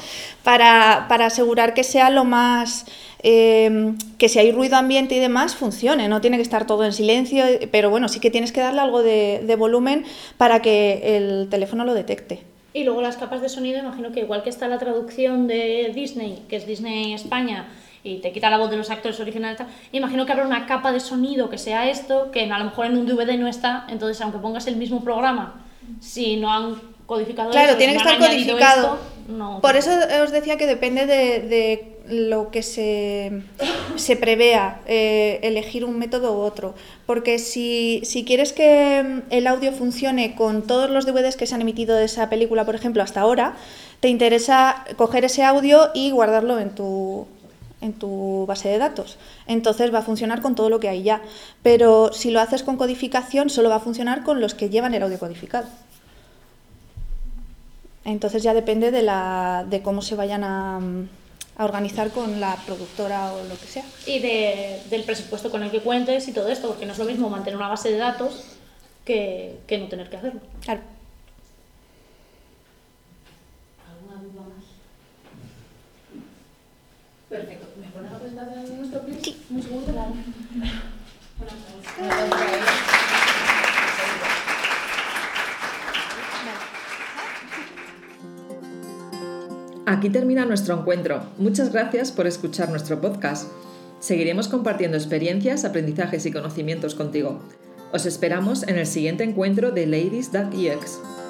para, para asegurar que sea lo más... eh, que si hay ruido ambiente y demás, funcione, no tiene que estar todo en silencio, pero bueno, sí que tienes que darle algo de, de volumen para que el teléfono lo detecte. Y luego las capas de sonido, imagino que igual que está la traducción de Disney, que es Disney España, y te quita la voz de los actores originales, tal, imagino que habrá una capa de sonido que sea esto, que a lo mejor en un DVD no está, entonces aunque pongas el mismo programa, si no han codificado Claro, eso, tiene si que no estar codificado. esto, no. Por eso os decía que depende de, de lo que se, se prevea, eh, elegir un método u otro. Porque si, si quieres que mm, el audio funcione con todos los DVDs que se han emitido de esa película, por ejemplo, hasta ahora, te interesa coger ese audio y guardarlo en tu, en tu base de datos. Entonces va a funcionar con todo lo que hay ya. Pero si lo haces con codificación, solo va a funcionar con los que llevan el audio codificado. Entonces ya depende de, la, de cómo se vayan a, a organizar con la productora o lo que sea. Y de- del presupuesto con el que cuentes y todo esto, porque no es lo mismo mantener una base de datos que, que no tener que hacerlo. Claro. ¿Alguna duda más? Perfecto. Aquí termina nuestro encuentro. Muchas gracias por escuchar nuestro podcast. Seguiremos compartiendo experiencias, aprendizajes y conocimientos contigo. Os esperamos en el siguiente encuentro de Ladies.ex.